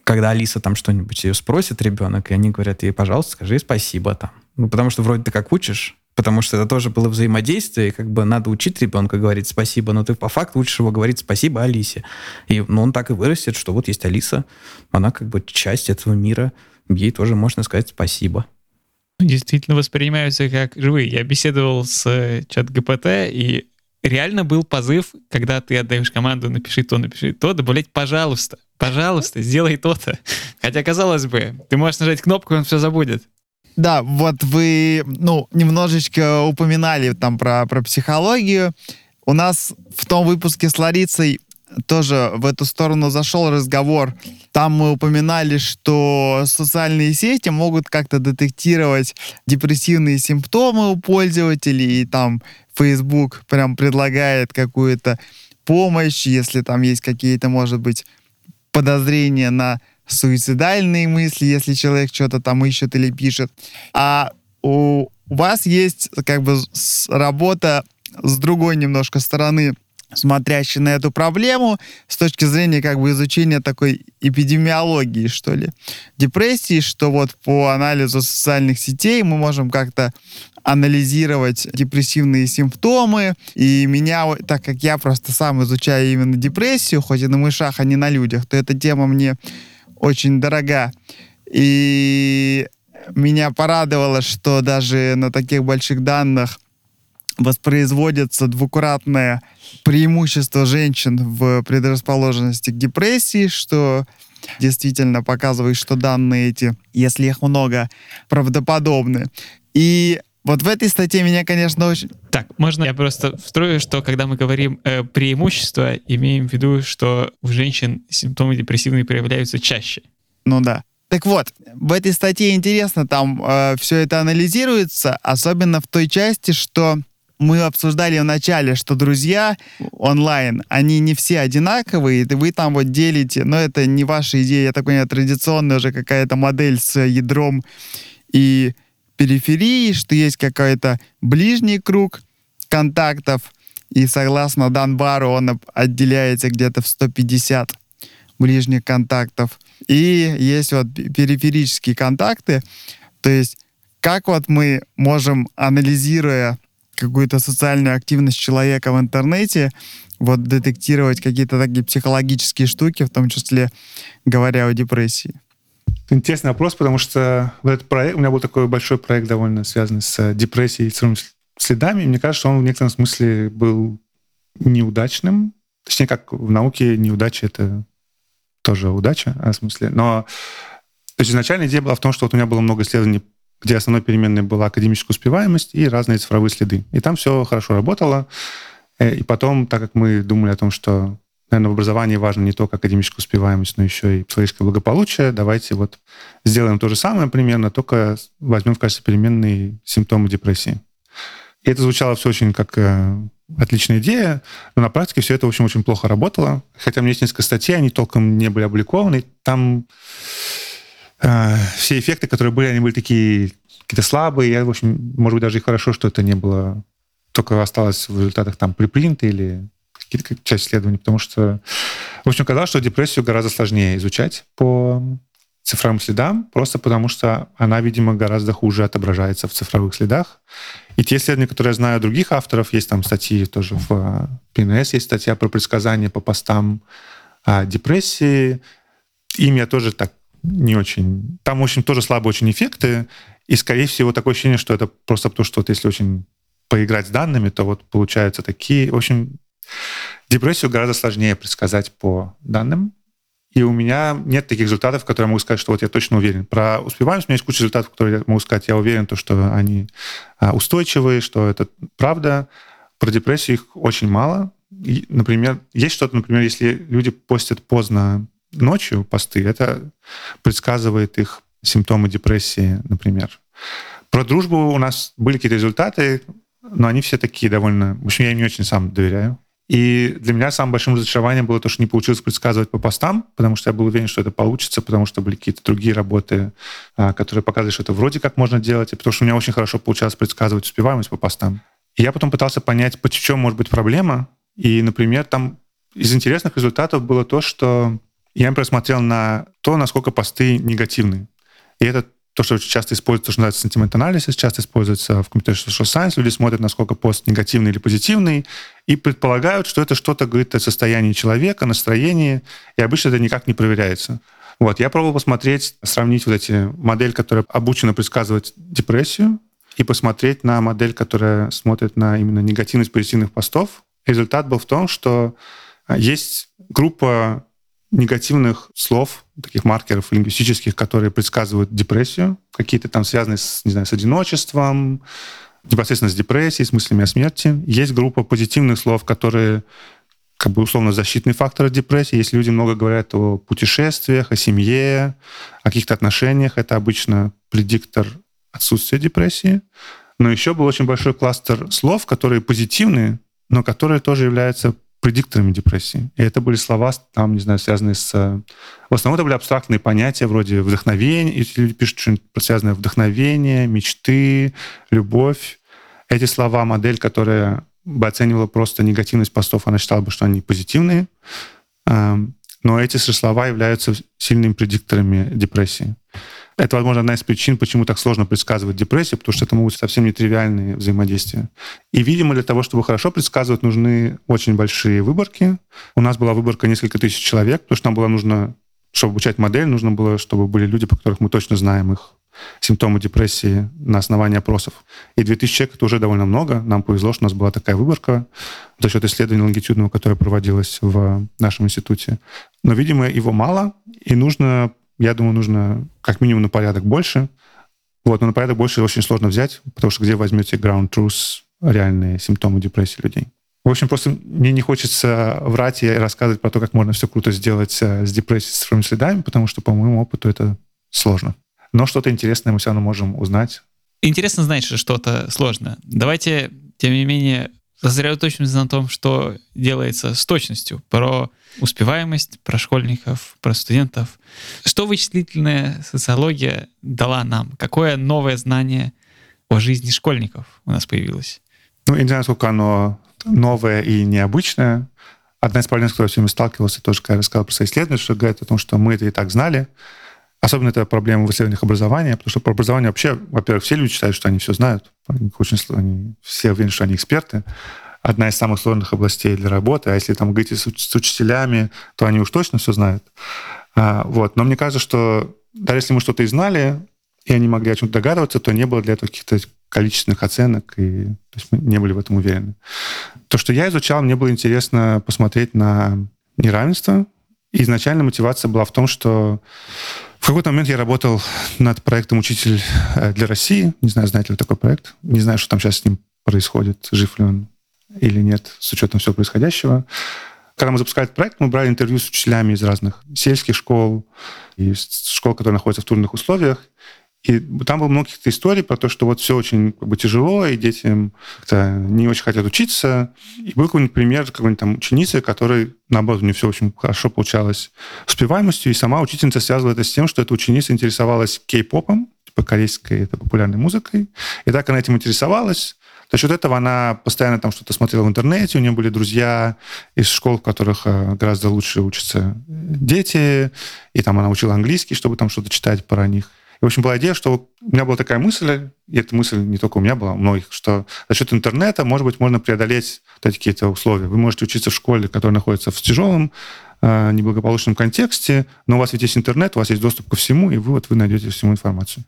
когда Алиса там что-нибудь ее спросит, ребенок, и они говорят ей, пожалуйста, скажи спасибо там. Ну, потому что вроде ты как учишь, потому что это тоже было взаимодействие, и как бы надо учить ребенка говорить спасибо, но ты по факту учишь его говорить спасибо Алисе. И ну, он так и вырастет, что вот есть Алиса, она как бы часть этого мира, ей тоже можно сказать спасибо. Действительно воспринимаются как живые. Я беседовал с э, чат ГПТ, и реально был позыв, когда ты отдаешь команду «напиши то, напиши то», добавлять «пожалуйста». Пожалуйста, сделай то-то. Хотя, казалось бы, ты можешь нажать кнопку, и он все забудет. Да, вот вы, ну, немножечко упоминали там про, про психологию. У нас в том выпуске с Ларицей тоже в эту сторону зашел разговор. Там мы упоминали, что социальные сети могут как-то детектировать депрессивные симптомы у пользователей, и там Facebook прям предлагает какую-то помощь, если там есть какие-то, может быть, подозрения на суицидальные мысли, если человек что-то там ищет или пишет. А у вас есть как бы работа с другой немножко стороны смотрящий на эту проблему с точки зрения как бы изучения такой эпидемиологии, что ли, депрессии, что вот по анализу социальных сетей мы можем как-то анализировать депрессивные симптомы. И меня, так как я просто сам изучаю именно депрессию, хоть и на мышах, а не на людях, то эта тема мне очень дорога. И меня порадовало, что даже на таких больших данных воспроизводится двукратное преимущество женщин в предрасположенности к депрессии, что действительно показывает, что данные эти, если их много, правдоподобны. И вот в этой статье меня, конечно, очень... Так, можно я просто встрою, что когда мы говорим э, преимущество, имеем в виду, что у женщин симптомы депрессивные проявляются чаще. Ну да. Так вот, в этой статье интересно, там э, все это анализируется, особенно в той части, что мы обсуждали в начале, что друзья онлайн, они не все одинаковые, и вы там вот делите, но это не ваша идея, я так понимаю, традиционная уже какая-то модель с ядром и периферии, что есть какой-то ближний круг контактов, и согласно Данбару он отделяется где-то в 150 ближних контактов. И есть вот периферические контакты, то есть как вот мы можем, анализируя какую-то социальную активность человека в интернете, вот детектировать какие-то такие психологические штуки, в том числе говоря о депрессии? Интересный вопрос, потому что вот этот проект, у меня был такой большой проект, довольно связанный с депрессией и цифровыми следами. Мне кажется, что он в некотором смысле был неудачным. Точнее, как в науке неудача — это тоже удача, в смысле. Но то есть изначально идея была в том, что вот у меня было много исследований где основной переменной была академическая успеваемость и разные цифровые следы. И там все хорошо работало. Э, и потом, так как мы думали о том, что, наверное, в образовании важно не только академическая успеваемость, но еще и психологическое благополучие, давайте вот сделаем то же самое примерно, только возьмем в качестве переменной симптомы депрессии. И это звучало все очень как э, отличная идея, но на практике все это, в общем, очень плохо работало. Хотя у меня есть несколько статей, они толком не были опубликованы. Там э, все эффекты, которые были, они были такие какие-то слабые. Я, в общем, может быть, даже и хорошо, что это не было, только осталось в результатах там припринта или какие-то часть исследований, потому что, в общем, казалось, что депрессию гораздо сложнее изучать по цифровым следам, просто потому что она, видимо, гораздо хуже отображается в цифровых следах. И те исследования, которые я знаю других авторов, есть там статьи тоже в PNS, есть статья про предсказания по постам депрессии. Им я тоже так не очень... Там, общем, тоже слабые очень эффекты, и, скорее всего, такое ощущение, что это просто потому, что вот если очень поиграть с данными, то вот получаются такие... В общем, депрессию гораздо сложнее предсказать по данным, и у меня нет таких результатов, которые я могу сказать, что вот я точно уверен. Про успеваемость у меня есть куча результатов, которые я могу сказать, я уверен, то, что они а, устойчивые, что это правда. Про депрессию их очень мало. например, есть что-то, например, если люди постят поздно ночью посты, это предсказывает их симптомы депрессии, например. Про дружбу у нас были какие-то результаты, но они все такие довольно... В общем, я им не очень сам доверяю. И для меня самым большим разочарованием было то, что не получилось предсказывать по постам, потому что я был уверен, что это получится, потому что были какие-то другие работы, а, которые показывали, что это вроде как можно делать, и потому что у меня очень хорошо получалось предсказывать успеваемость по постам. И я потом пытался понять, в чем может быть проблема. И, например, там из интересных результатов было то, что я просмотрел на то, насколько посты негативны. И это то, что очень часто используется, то, что называется sentiment часто используется в computational science. Люди смотрят, насколько пост негативный или позитивный, и предполагают, что это что-то говорит о состоянии человека, настроении, и обычно это никак не проверяется. Вот, я пробовал посмотреть, сравнить вот эти модель, которая обучена предсказывать депрессию, и посмотреть на модель, которая смотрит на именно негативность позитивных постов. Результат был в том, что есть группа негативных слов, таких маркеров лингвистических, которые предсказывают депрессию, какие-то там связанные с, не знаю, с одиночеством, непосредственно с депрессией, с мыслями о смерти. Есть группа позитивных слов, которые как бы условно защитный фактор от депрессии. Если люди много говорят о путешествиях, о семье, о каких-то отношениях, это обычно предиктор отсутствия депрессии. Но еще был очень большой кластер слов, которые позитивные, но которые тоже являются предикторами депрессии. И это были слова, там, не знаю, связанные с... В основном это были абстрактные понятия вроде вдохновения, и люди пишут что-нибудь связанное вдохновение, мечты, любовь. Эти слова, модель, которая бы оценивала просто негативность постов, она считала бы, что они позитивные. Эм, но эти же слова являются сильными предикторами депрессии. Это, возможно, одна из причин, почему так сложно предсказывать депрессию, потому что это могут быть совсем нетривиальные взаимодействия. И, видимо, для того, чтобы хорошо предсказывать, нужны очень большие выборки. У нас была выборка несколько тысяч человек, потому что нам было нужно, чтобы обучать модель, нужно было, чтобы были люди, по которых мы точно знаем их симптомы депрессии на основании опросов. И 2000 человек — это уже довольно много. Нам повезло, что у нас была такая выборка за счет исследования лонгитюдного, которое проводилось в нашем институте. Но, видимо, его мало, и нужно я думаю, нужно как минимум на порядок больше. Вот, но на порядок больше очень сложно взять, потому что где возьмете ground truth, реальные симптомы депрессии людей? В общем, просто мне не хочется врать и рассказывать про то, как можно все круто сделать э, с депрессией, с цифровыми следами, потому что, по моему опыту, это сложно. Но что-то интересное мы все равно можем узнать. Интересно знать, что что-то сложно. Давайте, тем не менее, сосредоточимся на том, что делается с точностью, про успеваемость, про школьников, про студентов. Что вычислительная социология дала нам? Какое новое знание о жизни школьников у нас появилось? Ну, я не знаю, сколько оно новое и необычное. Одна из проблем, с которой я сегодня сталкивался, тоже, когда я рассказал про свои исследования, что говорит о том, что мы это и так знали. Особенно это проблема в исследованиях образования, потому что про образование вообще, во-первых, все люди считают, что они все знают. Очень, они, все уверены, что они эксперты одна из самых сложных областей для работы. А если там говорить с, с учителями, то они уж точно все знают. А, вот. Но мне кажется, что даже если мы что-то и знали, и они могли о чем-то догадываться, то не было для этого каких-то количественных оценок, и то есть мы не были в этом уверены. То, что я изучал, мне было интересно посмотреть на неравенство. И изначально мотивация была в том, что в какой-то момент я работал над проектом «Учитель э, для России». Не знаю, знаете ли такой проект. Не знаю, что там сейчас с ним происходит, жив ли он или нет, с учетом всего происходящего. Когда мы запускали этот проект, мы брали интервью с учителями из разных сельских школ, из школ, которые находятся в трудных условиях. И там было много каких-то историй про то, что вот все очень как бы, тяжело, и дети не очень хотят учиться. И был какой-нибудь пример какой-нибудь там ученицы, которой, наоборот, у нее все очень хорошо получалось успеваемостью, и сама учительница связывала это с тем, что эта ученица интересовалась кей-попом, типа корейской это популярной музыкой. И так она этим интересовалась, за счет этого она постоянно там что-то смотрела в интернете, у нее были друзья из школ, в которых э, гораздо лучше учатся дети, и там она учила английский, чтобы там что-то читать про них. И, в общем, была идея, что у меня была такая мысль, и эта мысль не только у меня была, у многих, что за счет интернета, может быть, можно преодолеть вот какие-то условия. Вы можете учиться в школе, которая находится в тяжелом, э, неблагополучном контексте, но у вас ведь есть интернет, у вас есть доступ ко всему, и вы вот вы найдете всему информацию.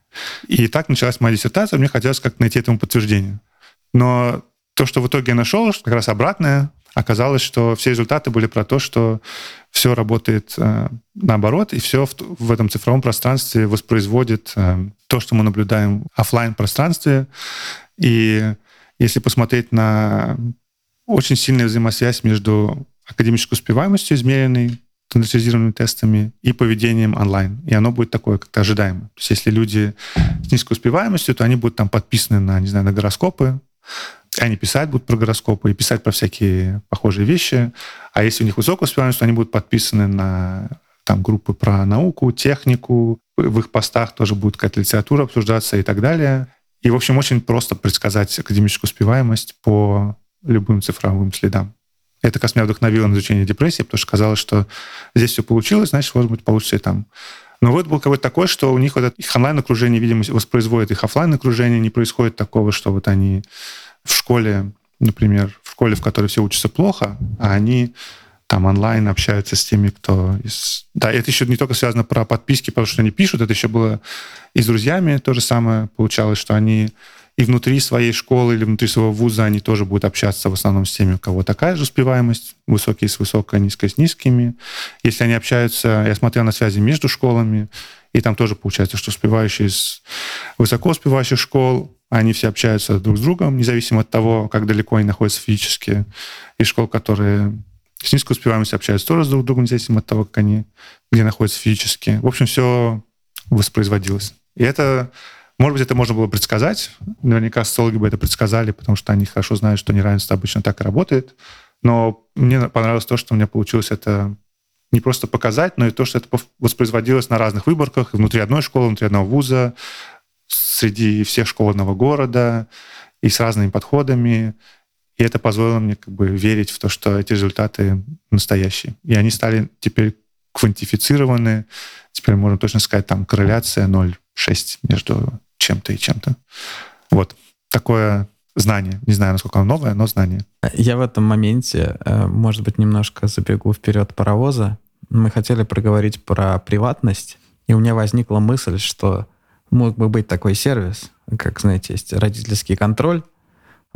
И так началась моя диссертация, мне хотелось как найти этому подтверждение. Но то, что в итоге я нашел, как раз обратное, оказалось, что все результаты были про то, что все работает э, наоборот, и все в, в этом цифровом пространстве воспроизводит э, то, что мы наблюдаем в офлайн пространстве. И если посмотреть на очень сильная взаимосвязь между академической успеваемостью, измеренной стандартизированными тестами, и поведением онлайн. И оно будет такое как-то ожидаемое. То есть если люди с низкой успеваемостью, то они будут там подписаны на, не знаю, на гороскопы, они писать будут про гороскопы и писать про всякие похожие вещи. А если у них высокая успеваемость, то они будут подписаны на там группы про науку, технику, в их постах тоже будет какая-то литература обсуждаться и так далее. И, в общем, очень просто предсказать академическую успеваемость по любым цифровым следам. Это как меня вдохновило на изучение депрессии, потому что казалось, что здесь все получилось, значит, может быть, получится и там. Но вот был какой-то такой, что у них вот их онлайн-окружение, видимо, воспроизводит их офлайн окружение не происходит такого, что вот они в школе, например, в школе, в которой все учатся плохо, а они там онлайн общаются с теми, кто из... Да, это еще не только связано про подписки, потому что они пишут, это еще было и с друзьями то же самое получалось, что они и внутри своей школы или внутри своего вуза они тоже будут общаться в основном с теми, у кого такая же успеваемость, высокие с высокой, низкой с низкими. Если они общаются, я смотрел на связи между школами, и там тоже получается, что успевающие из высоко успевающих школ, они все общаются друг с другом, независимо от того, как далеко они находятся физически. И школ, которые с низкой успеваемостью общаются тоже друг с другом, независимо от того, как они где находятся физически. В общем, все воспроизводилось. И это может быть, это можно было предсказать. Наверняка социологи бы это предсказали, потому что они хорошо знают, что неравенство обычно так и работает. Но мне понравилось то, что у меня получилось это не просто показать, но и то, что это воспроизводилось на разных выборках, внутри одной школы, внутри одного вуза, среди всех школ одного города и с разными подходами. И это позволило мне как бы верить в то, что эти результаты настоящие. И они стали теперь квантифицированы. Теперь можно точно сказать, там корреляция 0,6 между чем-то и чем-то. Вот такое знание. Не знаю, насколько оно новое, но знание. Я в этом моменте, э, может быть, немножко забегу вперед паровоза. Мы хотели проговорить про приватность, и у меня возникла мысль, что мог бы быть такой сервис, как, знаете, есть родительский контроль.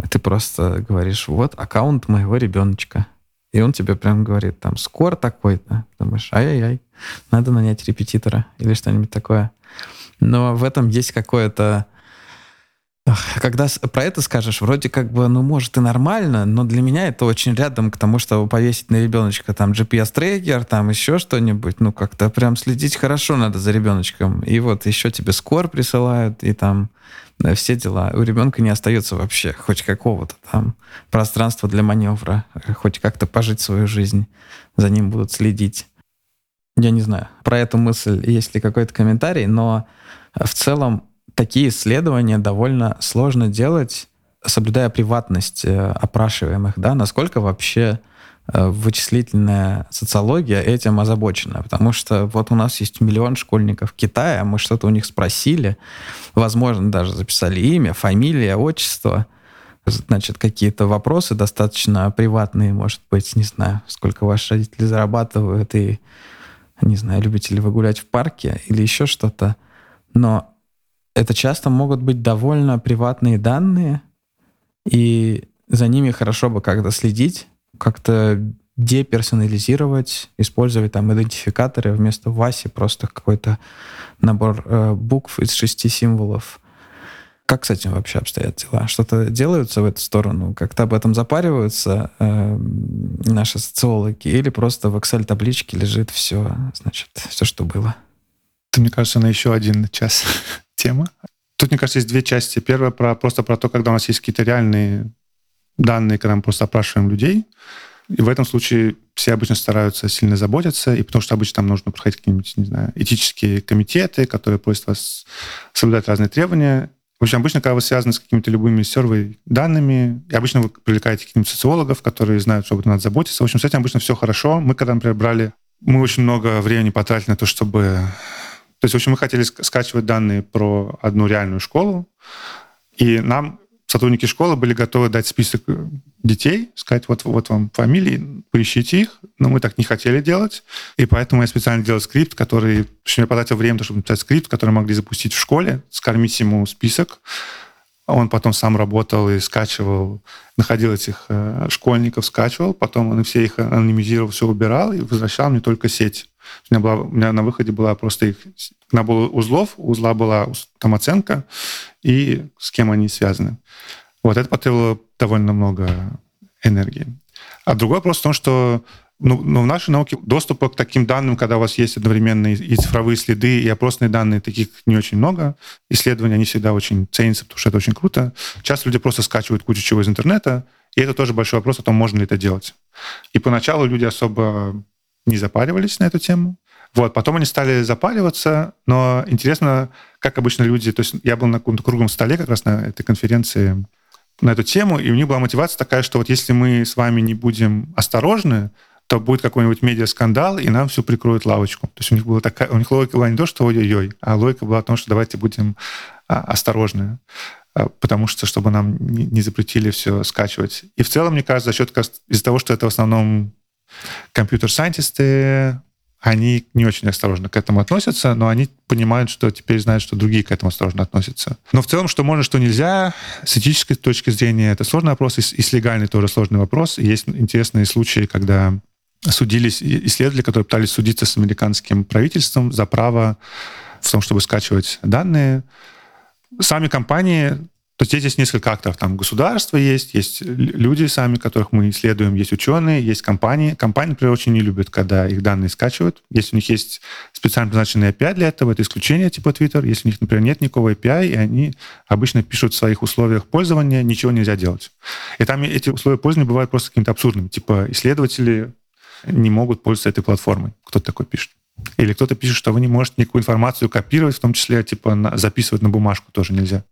Ты просто говоришь, вот аккаунт моего ребеночка. И он тебе прям говорит, там, скор такой-то. Думаешь, ай-яй-яй, надо нанять репетитора или что-нибудь такое. Но в этом есть какое-то... Когда про это скажешь, вроде как бы, ну, может и нормально, но для меня это очень рядом к тому, чтобы повесить на ребеночка там GPS-трекер, там еще что-нибудь, ну, как-то прям следить хорошо надо за ребеночком. И вот еще тебе скор присылают, и там да, все дела. У ребенка не остается вообще хоть какого-то там пространства для маневра, хоть как-то пожить свою жизнь. За ним будут следить. Я не знаю, про эту мысль есть ли какой-то комментарий, но в целом такие исследования довольно сложно делать, соблюдая приватность э, опрашиваемых, да, насколько вообще э, вычислительная социология этим озабочена, потому что вот у нас есть миллион школьников Китая, мы что-то у них спросили, возможно, даже записали имя, фамилия, отчество, значит, какие-то вопросы достаточно приватные, может быть, не знаю, сколько ваши родители зарабатывают и не знаю, любите ли вы гулять в парке или еще что-то. Но это часто могут быть довольно приватные данные, и за ними хорошо бы как-то следить, как-то деперсонализировать, использовать там идентификаторы вместо Васи, просто какой-то набор э, букв из шести символов. Как с этим вообще обстоят дела? Что-то делаются в эту сторону? Как-то об этом запариваются э, наши социологи? Или просто в Excel-табличке лежит все, значит, все, что было? Это, мне кажется, на еще один час тема. Тут, мне кажется, есть две части. Первая про, просто про то, когда у нас есть какие-то реальные данные, когда мы просто опрашиваем людей. И в этом случае все обычно стараются сильно заботиться, и потому что обычно там нужно проходить какие-нибудь, не знаю, этические комитеты, которые просят вас соблюдать разные требования. В общем, обычно, когда вы связаны с какими-то любыми сервой данными, и обычно вы привлекаете каких-нибудь социологов, которые знают, что об этом надо заботиться. В общем, с этим обычно все хорошо. Мы, когда, например, брали, мы очень много времени потратили на то, чтобы... То есть, в общем, мы хотели скачивать данные про одну реальную школу, и нам сотрудники школы были готовы дать список э, детей, сказать, вот, вот вам фамилии, поищите их, но мы так не хотели делать, и поэтому я специально делал скрипт, который, общем, я потратил время, чтобы написать скрипт, который могли запустить в школе, скормить ему список, он потом сам работал и скачивал, находил этих э, школьников, скачивал, потом он все их анонимизировал, все убирал и возвращал мне только сеть. У меня, была, у меня на выходе была просто их... Набор узлов, у узла была там оценка и с кем они связаны. Вот это потребовало довольно много энергии. А другой вопрос в том, что ну, ну, в нашей науке доступа к таким данным, когда у вас есть одновременно и цифровые следы, и опросные данные, таких не очень много. Исследования, они всегда очень ценятся, потому что это очень круто. Часто люди просто скачивают кучу чего из интернета, и это тоже большой вопрос о том, можно ли это делать. И поначалу люди особо не запаривались на эту тему. Вот, потом они стали запариваться, но интересно, как обычно люди... То есть я был на каком-то круглом столе как раз на этой конференции на эту тему, и у них была мотивация такая, что вот если мы с вами не будем осторожны, то будет какой-нибудь медиа-скандал, и нам все прикроют лавочку. То есть у них, была такая, у них логика была не то, что ой-ой-ой, а логика была о том, что давайте будем а, осторожны, а, потому что, чтобы нам не, запретили все скачивать. И в целом, мне кажется, за счет из-за того, что это в основном компьютер-сайентисты, они не очень осторожно к этому относятся, но они понимают, что теперь знают, что другие к этому осторожно относятся. Но в целом, что можно, что нельзя, с этической точки зрения, это сложный вопрос, и с легальной тоже сложный вопрос. Есть интересные случаи, когда судились исследователи, которые пытались судиться с американским правительством за право в том, чтобы скачивать данные. Сами компании то есть здесь есть несколько акторов. Там государство есть, есть люди сами, которых мы исследуем, есть ученые, есть компании. Компании, например, очень не любят, когда их данные скачивают. Если у них есть специально предназначенный API для этого, это исключение типа Twitter. Если у них, например, нет никакого API, и они обычно пишут в своих условиях пользования, ничего нельзя делать. И там эти условия пользования бывают просто какими-то абсурдными. Типа исследователи не могут пользоваться этой платформой. Кто-то такой пишет. Или кто-то пишет, что вы не можете никакую информацию копировать, в том числе типа на, записывать на бумажку тоже нельзя.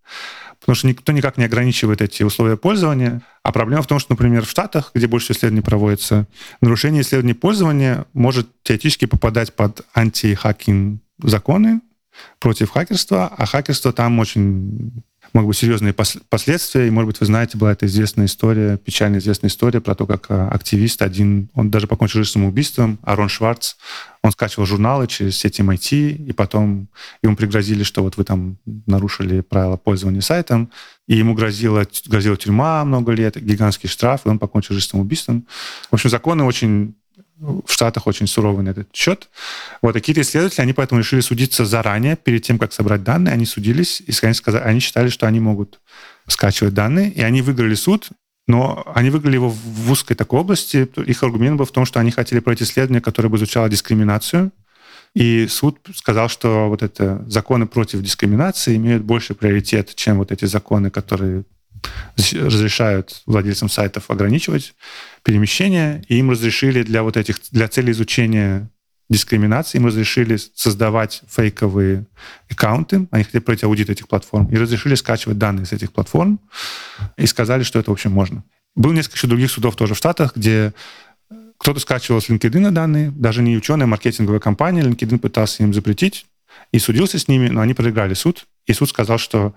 Потому что никто никак не ограничивает эти условия пользования. А проблема в том, что, например, в Штатах, где больше исследований проводится, нарушение исследований пользования может теоретически попадать под антихакинг законы против хакерства, а хакерство там очень могут быть серьезные последствия. И, может быть, вы знаете, была эта известная история, печально известная история про то, как а, активист один, он даже покончил жизнь самоубийством, Арон Шварц, он скачивал журналы через сеть MIT, и потом ему пригрозили, что вот вы там нарушили правила пользования сайтом, и ему грозила, грозила тюрьма много лет, гигантский штраф, и он покончил жизнь самоубийством. В общем, законы очень в Штатах очень суровый на этот счет. Вот какие-то исследователи, они поэтому решили судиться заранее, перед тем, как собрать данные, они судились, и они, сказали, они считали, что они могут скачивать данные, и они выиграли суд, но они выиграли его в узкой такой области. Их аргумент был в том, что они хотели пройти исследование, которое бы изучало дискриминацию, и суд сказал, что вот это законы против дискриминации имеют больше приоритет, чем вот эти законы, которые разрешают владельцам сайтов ограничивать перемещение, и им разрешили для вот этих, для цели изучения дискриминации, им разрешили создавать фейковые аккаунты, они хотели пройти аудит этих платформ, и разрешили скачивать данные с этих платформ, и сказали, что это, в общем, можно. Было несколько еще других судов тоже в Штатах, где кто-то скачивал с LinkedIn данные, даже не ученые, а маркетинговая компания, LinkedIn пытался им запретить, и судился с ними, но они проиграли суд, и суд сказал, что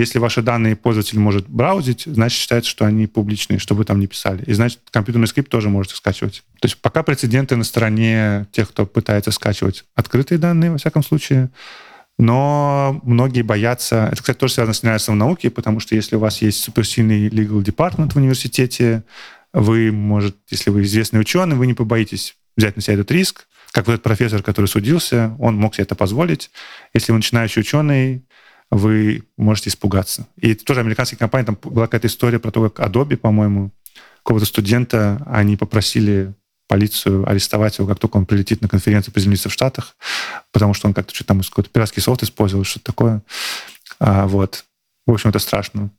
если ваши данные пользователь может браузить, значит считается, что они публичные, что вы там не писали. И значит, компьютерный скрипт тоже можете скачивать. То есть пока прецеденты на стороне тех, кто пытается скачивать открытые данные, во всяком случае. Но многие боятся... Это, кстати, тоже связано с неравенством науки, потому что если у вас есть суперсильный legal department в университете, вы, может, если вы известный ученый, вы не побоитесь взять на себя этот риск, как вот этот профессор, который судился, он мог себе это позволить. Если вы начинающий ученый, вы можете испугаться. И тоже американские компании, там была какая-то история про то, как Adobe, по-моему, какого-то студента, они попросили полицию арестовать его, как только он прилетит на конференцию, приземлиться в Штатах, потому что он как-то что-то там какой-то пиратский софт использовал, что-то такое. А, вот. В общем, это страшно.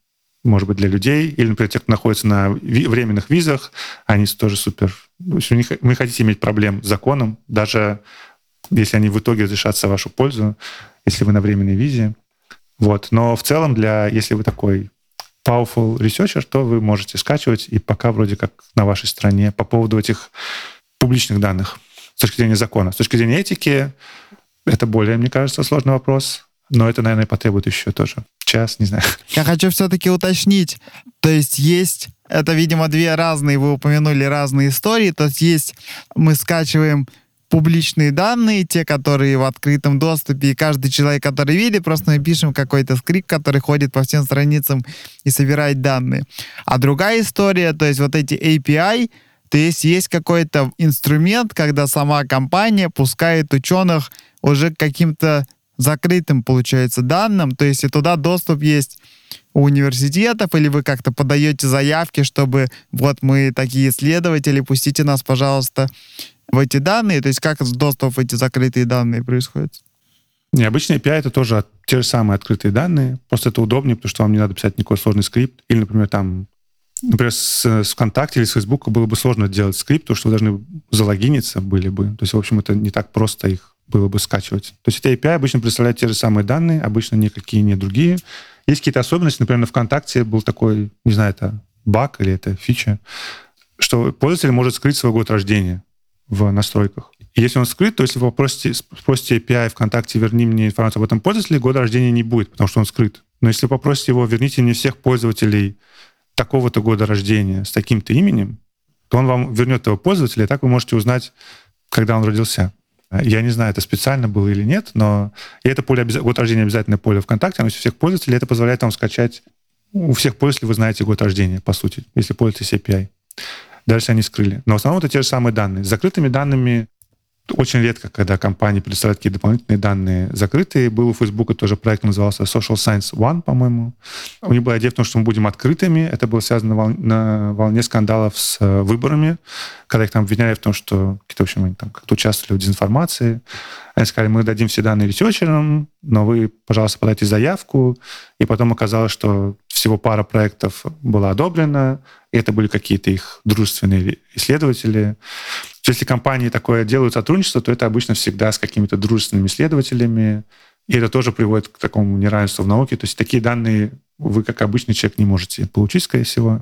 Может быть, для людей. Или, например, те, кто находится на временных визах, они тоже супер... В общем, не, вы хотите иметь проблем с законом, даже если они в итоге разрешатся в вашу пользу, если вы на временной визе, вот. Но в целом, для, если вы такой powerful researcher, то вы можете скачивать, и пока вроде как на вашей стране по поводу этих публичных данных с точки зрения закона. С точки зрения этики это более, мне кажется, сложный вопрос, но это, наверное, потребует еще тоже час, не знаю. Я хочу все-таки уточнить. То есть есть, это, видимо, две разные, вы упомянули разные истории. То есть есть, мы скачиваем публичные данные, те, которые в открытом доступе, и каждый человек, который видит, просто мы пишем какой-то скрипт, который ходит по всем страницам и собирает данные. А другая история, то есть вот эти API, то есть есть какой-то инструмент, когда сама компания пускает ученых уже к каким-то закрытым, получается, данным, то есть и туда доступ есть у университетов, или вы как-то подаете заявки, чтобы вот мы такие исследователи, пустите нас, пожалуйста, в эти данные? То есть как доступ в эти закрытые данные происходит? Необычный API — это тоже те же самые открытые данные, просто это удобнее, потому что вам не надо писать никакой сложный скрипт. Или, например, там, например, с, с ВКонтакте или с Фейсбука было бы сложно делать скрипт, потому что вы должны залогиниться были бы. То есть, в общем, это не так просто их было бы скачивать. То есть эти API обычно представляют те же самые данные, обычно никакие не другие. Есть какие-то особенности, например, на ВКонтакте был такой, не знаю, это баг или это фича, что пользователь может скрыть свой год рождения в настройках. Если он скрыт, то если вы попросите, спросите API ВКонтакте, верни мне информацию об этом пользователе, года рождения не будет, потому что он скрыт. Но если попросите его, верните мне всех пользователей такого-то года рождения с таким-то именем, то он вам вернет этого пользователя, и так вы можете узнать, когда он родился. Я не знаю, это специально было или нет, но и это поле год рождения обязательное поле ВКонтакте, оно у всех пользователей, это позволяет вам скачать у всех пользователей вы знаете год рождения, по сути, если пользуетесь API. Дальше они скрыли. Но в основном это те же самые данные. С закрытыми данными очень редко, когда компании предоставляют какие-то дополнительные данные закрытые. Был у Facebook тоже проект, назывался Social Science One, по-моему. У них была идея в том, что мы будем открытыми. Это было связано на, на волне скандалов с э, выборами, когда их там обвиняли в том, что какие-то, в общем, они там как-то участвовали в дезинформации. Они сказали, мы дадим все данные ресерчерам, но вы, пожалуйста, подайте заявку. И потом оказалось, что всего пара проектов была одобрена, и это были какие-то их дружественные исследователи. Если компании такое делают сотрудничество, то это обычно всегда с какими-то дружественными исследователями, и это тоже приводит к такому неравенству в науке. То есть такие данные вы, как обычный человек, не можете получить, скорее всего.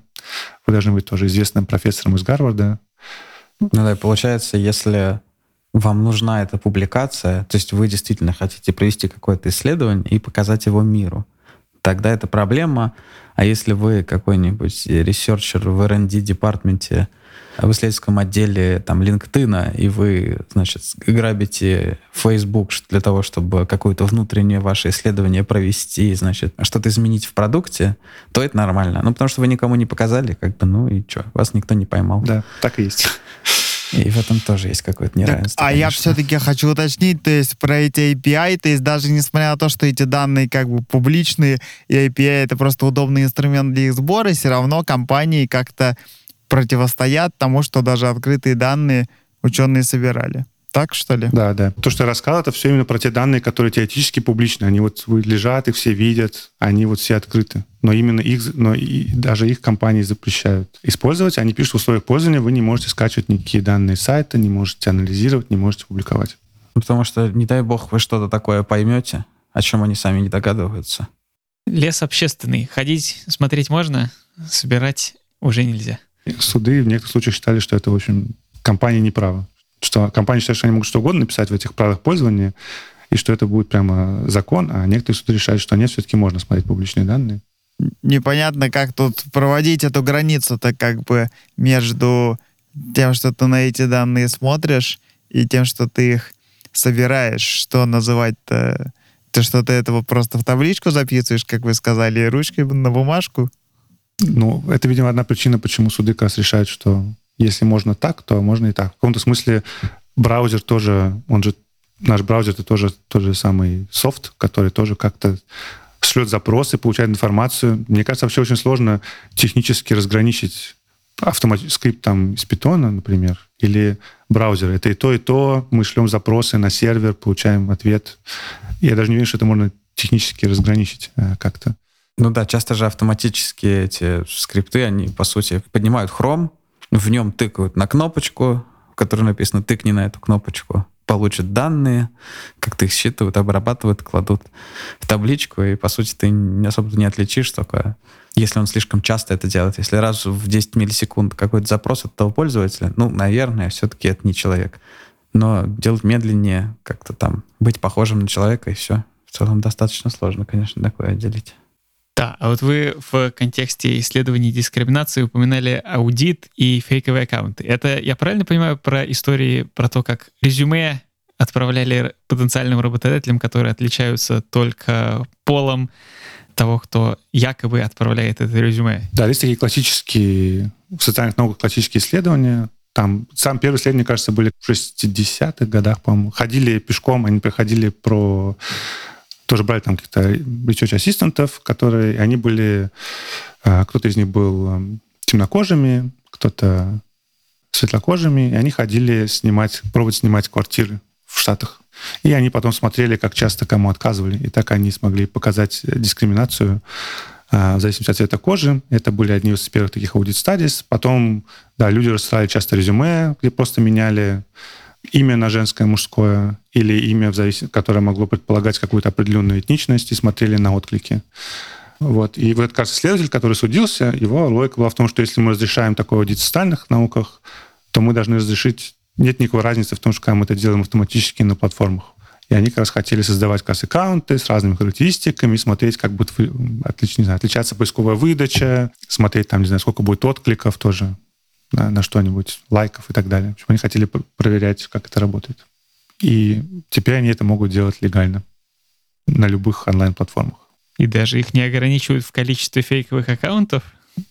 Вы должны быть тоже известным профессором из Гарварда. Ну да, и получается, если вам нужна эта публикация, то есть вы действительно хотите провести какое-то исследование и показать его миру, тогда это проблема. А если вы какой-нибудь researcher в R&D department е в исследовательском отделе там LinkedIn, и вы, значит, грабите Facebook для того, чтобы какое-то внутреннее ваше исследование провести, значит, что-то изменить в продукте, то это нормально. Ну, потому что вы никому не показали, как бы, ну и что, вас никто не поймал. Да, так и есть. И в этом тоже есть какое-то неравенство. Так, а я все-таки хочу уточнить, то есть про эти API, то есть даже несмотря на то, что эти данные как бы публичные, и API это просто удобный инструмент для их сбора, все равно компании как-то противостоят тому, что даже открытые данные ученые собирали. Так, что ли? Да, да. То, что я рассказал, это все именно про те данные, которые теоретически публичны. Они вот лежат, их все видят, они вот все открыты. Но именно их, но и даже их компании запрещают использовать. Они пишут в условиях пользования, вы не можете скачивать никакие данные сайта, не можете анализировать, не можете публиковать. Ну, потому что, не дай бог, вы что-то такое поймете, о чем они сами не догадываются. Лес общественный. Ходить, смотреть можно, собирать уже нельзя. Суды в некоторых случаях считали, что это, в общем, компания не права что компания считает, что они могут что угодно написать в этих правилах пользования, и что это будет прямо закон, а некоторые суды решают, что нет, все-таки можно смотреть публичные данные. Непонятно, как тут проводить эту границу-то как бы между тем, что ты на эти данные смотришь, и тем, что ты их собираешь. Что называть-то? То, что ты этого просто в табличку записываешь, как вы сказали, ручкой на бумажку? Ну, это, видимо, одна причина, почему суды как раз решают, что если можно так, то можно и так. В каком-то смысле браузер тоже, он же, наш браузер это тоже тот же самый софт, который тоже как-то шлет запросы, получает информацию. Мне кажется, вообще очень сложно технически разграничить автомат... скрипт там из питона, например, или браузер. Это и то, и то. Мы шлем запросы на сервер, получаем ответ. Я даже не уверен, что это можно технически разграничить э, как-то. Ну да, часто же автоматически эти скрипты, они, по сути, поднимают Chrome, в нем тыкают на кнопочку, в которой написано «тыкни на эту кнопочку», получат данные, как-то их считывают, обрабатывают, кладут в табличку, и, по сути, ты особо не отличишь только, если он слишком часто это делает. Если раз в 10 миллисекунд какой-то запрос от того пользователя, ну, наверное, все-таки это не человек. Но делать медленнее, как-то там быть похожим на человека, и все. В целом достаточно сложно, конечно, такое отделить. Да, а вот вы в контексте исследований дискриминации упоминали аудит и фейковые аккаунты. Это, я правильно понимаю, про истории, про то, как резюме отправляли потенциальным работодателям, которые отличаются только полом того, кто якобы отправляет это резюме. Да, есть такие классические, в социальных науках классические исследования. Там сам первый исследования, кажется, были в 60-х годах, по-моему. Ходили пешком, они проходили про тоже брали там каких-то research ассистентов, которые, они были, э, кто-то из них был э, темнокожими, кто-то светлокожими, и они ходили снимать, пробовать снимать квартиры в Штатах. И они потом смотрели, как часто кому отказывали. И так они смогли показать дискриминацию а, в зависимости от цвета кожи. Это были одни из первых таких аудит стадис. Потом, да, люди рассылали часто резюме, где просто меняли имя на женское, мужское, или имя, в зависимости, которое могло предполагать какую-то определенную этничность, и смотрели на отклики. Вот. И вот, кажется, следователь, который судился, его логика была в том, что если мы разрешаем такое в социальных науках, то мы должны разрешить... Нет никакой разницы в том, что мы это делаем автоматически на платформах. И они как раз хотели создавать как раз аккаунты с разными характеристиками, смотреть, как будет отлич, не знаю, отличаться поисковая выдача, смотреть там, не знаю, сколько будет откликов тоже на, на что-нибудь, лайков и так далее. Они хотели проверять, как это работает. И теперь они это могут делать легально на любых онлайн-платформах. И даже их не ограничивают в количестве фейковых аккаунтов?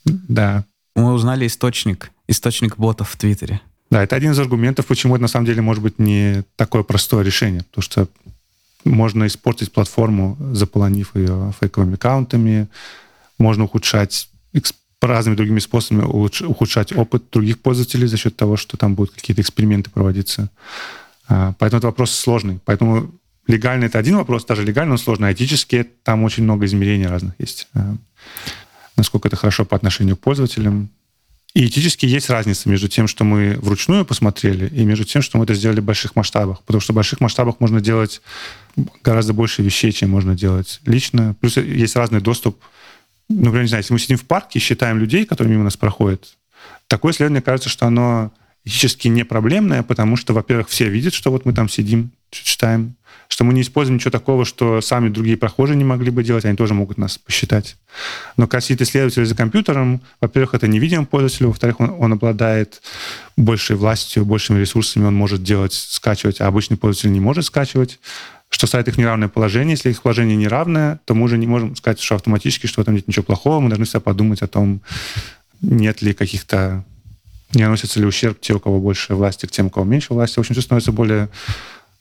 Да. Мы узнали источник, источник ботов в Твиттере. Да, это один из аргументов, почему это на самом деле может быть не такое простое решение, потому что можно испортить платформу, заполонив ее фейковыми аккаунтами, можно ухудшать разными другими способами ухудшать опыт других пользователей за счет того, что там будут какие-то эксперименты проводиться. А, поэтому это вопрос сложный. Поэтому легально это один вопрос, даже легально он сложный, а этически там очень много измерений разных есть. А, насколько это хорошо по отношению к пользователям. И этически есть разница между тем, что мы вручную посмотрели, и между тем, что мы это сделали в больших масштабах. Потому что в больших масштабах можно делать гораздо больше вещей, чем можно делать лично. Плюс есть разный доступ. Ну, например, не знаю, если мы сидим в парке и считаем людей, которые мимо нас проходят, такое исследование кажется, что оно этически не проблемное, потому что, во-первых, все видят, что вот мы там сидим, читаем, что мы не используем ничего такого, что сами другие прохожие не могли бы делать, они тоже могут нас посчитать. Но когда сидит исследователь за компьютером, во-первых, это невидимый пользователь, во-вторых, он, он обладает большей властью, большими ресурсами, он может делать, скачивать, а обычный пользователь не может скачивать что ставит их в неравное положение. Если их положение неравное, то мы уже не можем сказать, что автоматически, что в этом нет ничего плохого. Мы должны всегда подумать о том, нет ли каких-то не наносится ли ущерб те, у кого больше власти, к тем, у кого меньше власти. В общем, все становится более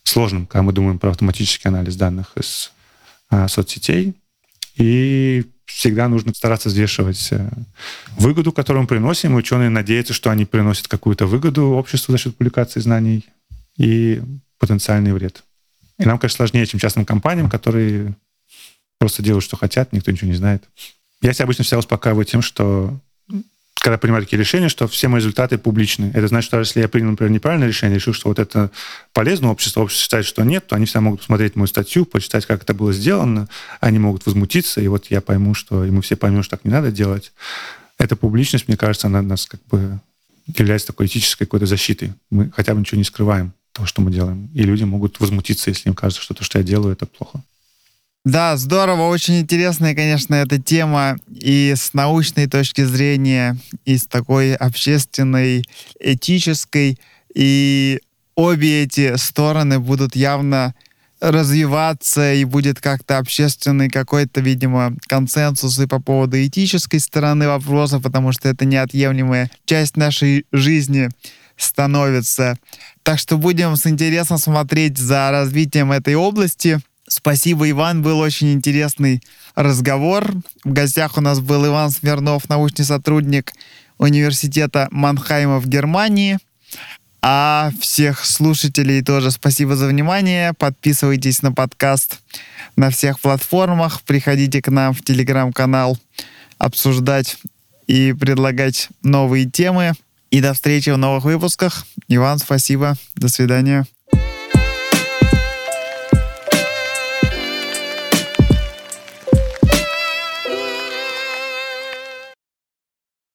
сложным, когда мы думаем про автоматический анализ данных из а, соцсетей. И всегда нужно стараться взвешивать э, выгоду, которую мы приносим, и ученые надеются, что они приносят какую-то выгоду обществу за счет публикации знаний и потенциальный вред. И нам, конечно, сложнее, чем частным компаниям, которые просто делают, что хотят, никто ничего не знает. Я себя обычно всегда успокаиваю тем, что когда принимаю такие решения, что все мои результаты публичны. Это значит, что если я принял, например, неправильное решение, решил, что вот это полезно обществу, общество считает, что нет, то они всегда могут посмотреть мою статью, почитать, как это было сделано, они могут возмутиться, и вот я пойму, что, и мы все поймем, что так не надо делать. Эта публичность, мне кажется, она нас как бы является такой этической какой-то защитой. Мы хотя бы ничего не скрываем того, что мы делаем. И люди могут возмутиться, если им кажется, что то, что я делаю, это плохо. Да, здорово, очень интересная, конечно, эта тема и с научной точки зрения, и с такой общественной, этической. И обе эти стороны будут явно развиваться, и будет как-то общественный какой-то, видимо, консенсус и по поводу этической стороны вопроса, потому что это неотъемлемая часть нашей жизни становится. Так что будем с интересом смотреть за развитием этой области. Спасибо, Иван. Был очень интересный разговор. В гостях у нас был Иван Смирнов, научный сотрудник университета Манхайма в Германии. А всех слушателей тоже спасибо за внимание. Подписывайтесь на подкаст на всех платформах. Приходите к нам в телеграм-канал обсуждать и предлагать новые темы. И до встречи в новых выпусках. Иван, спасибо. До свидания.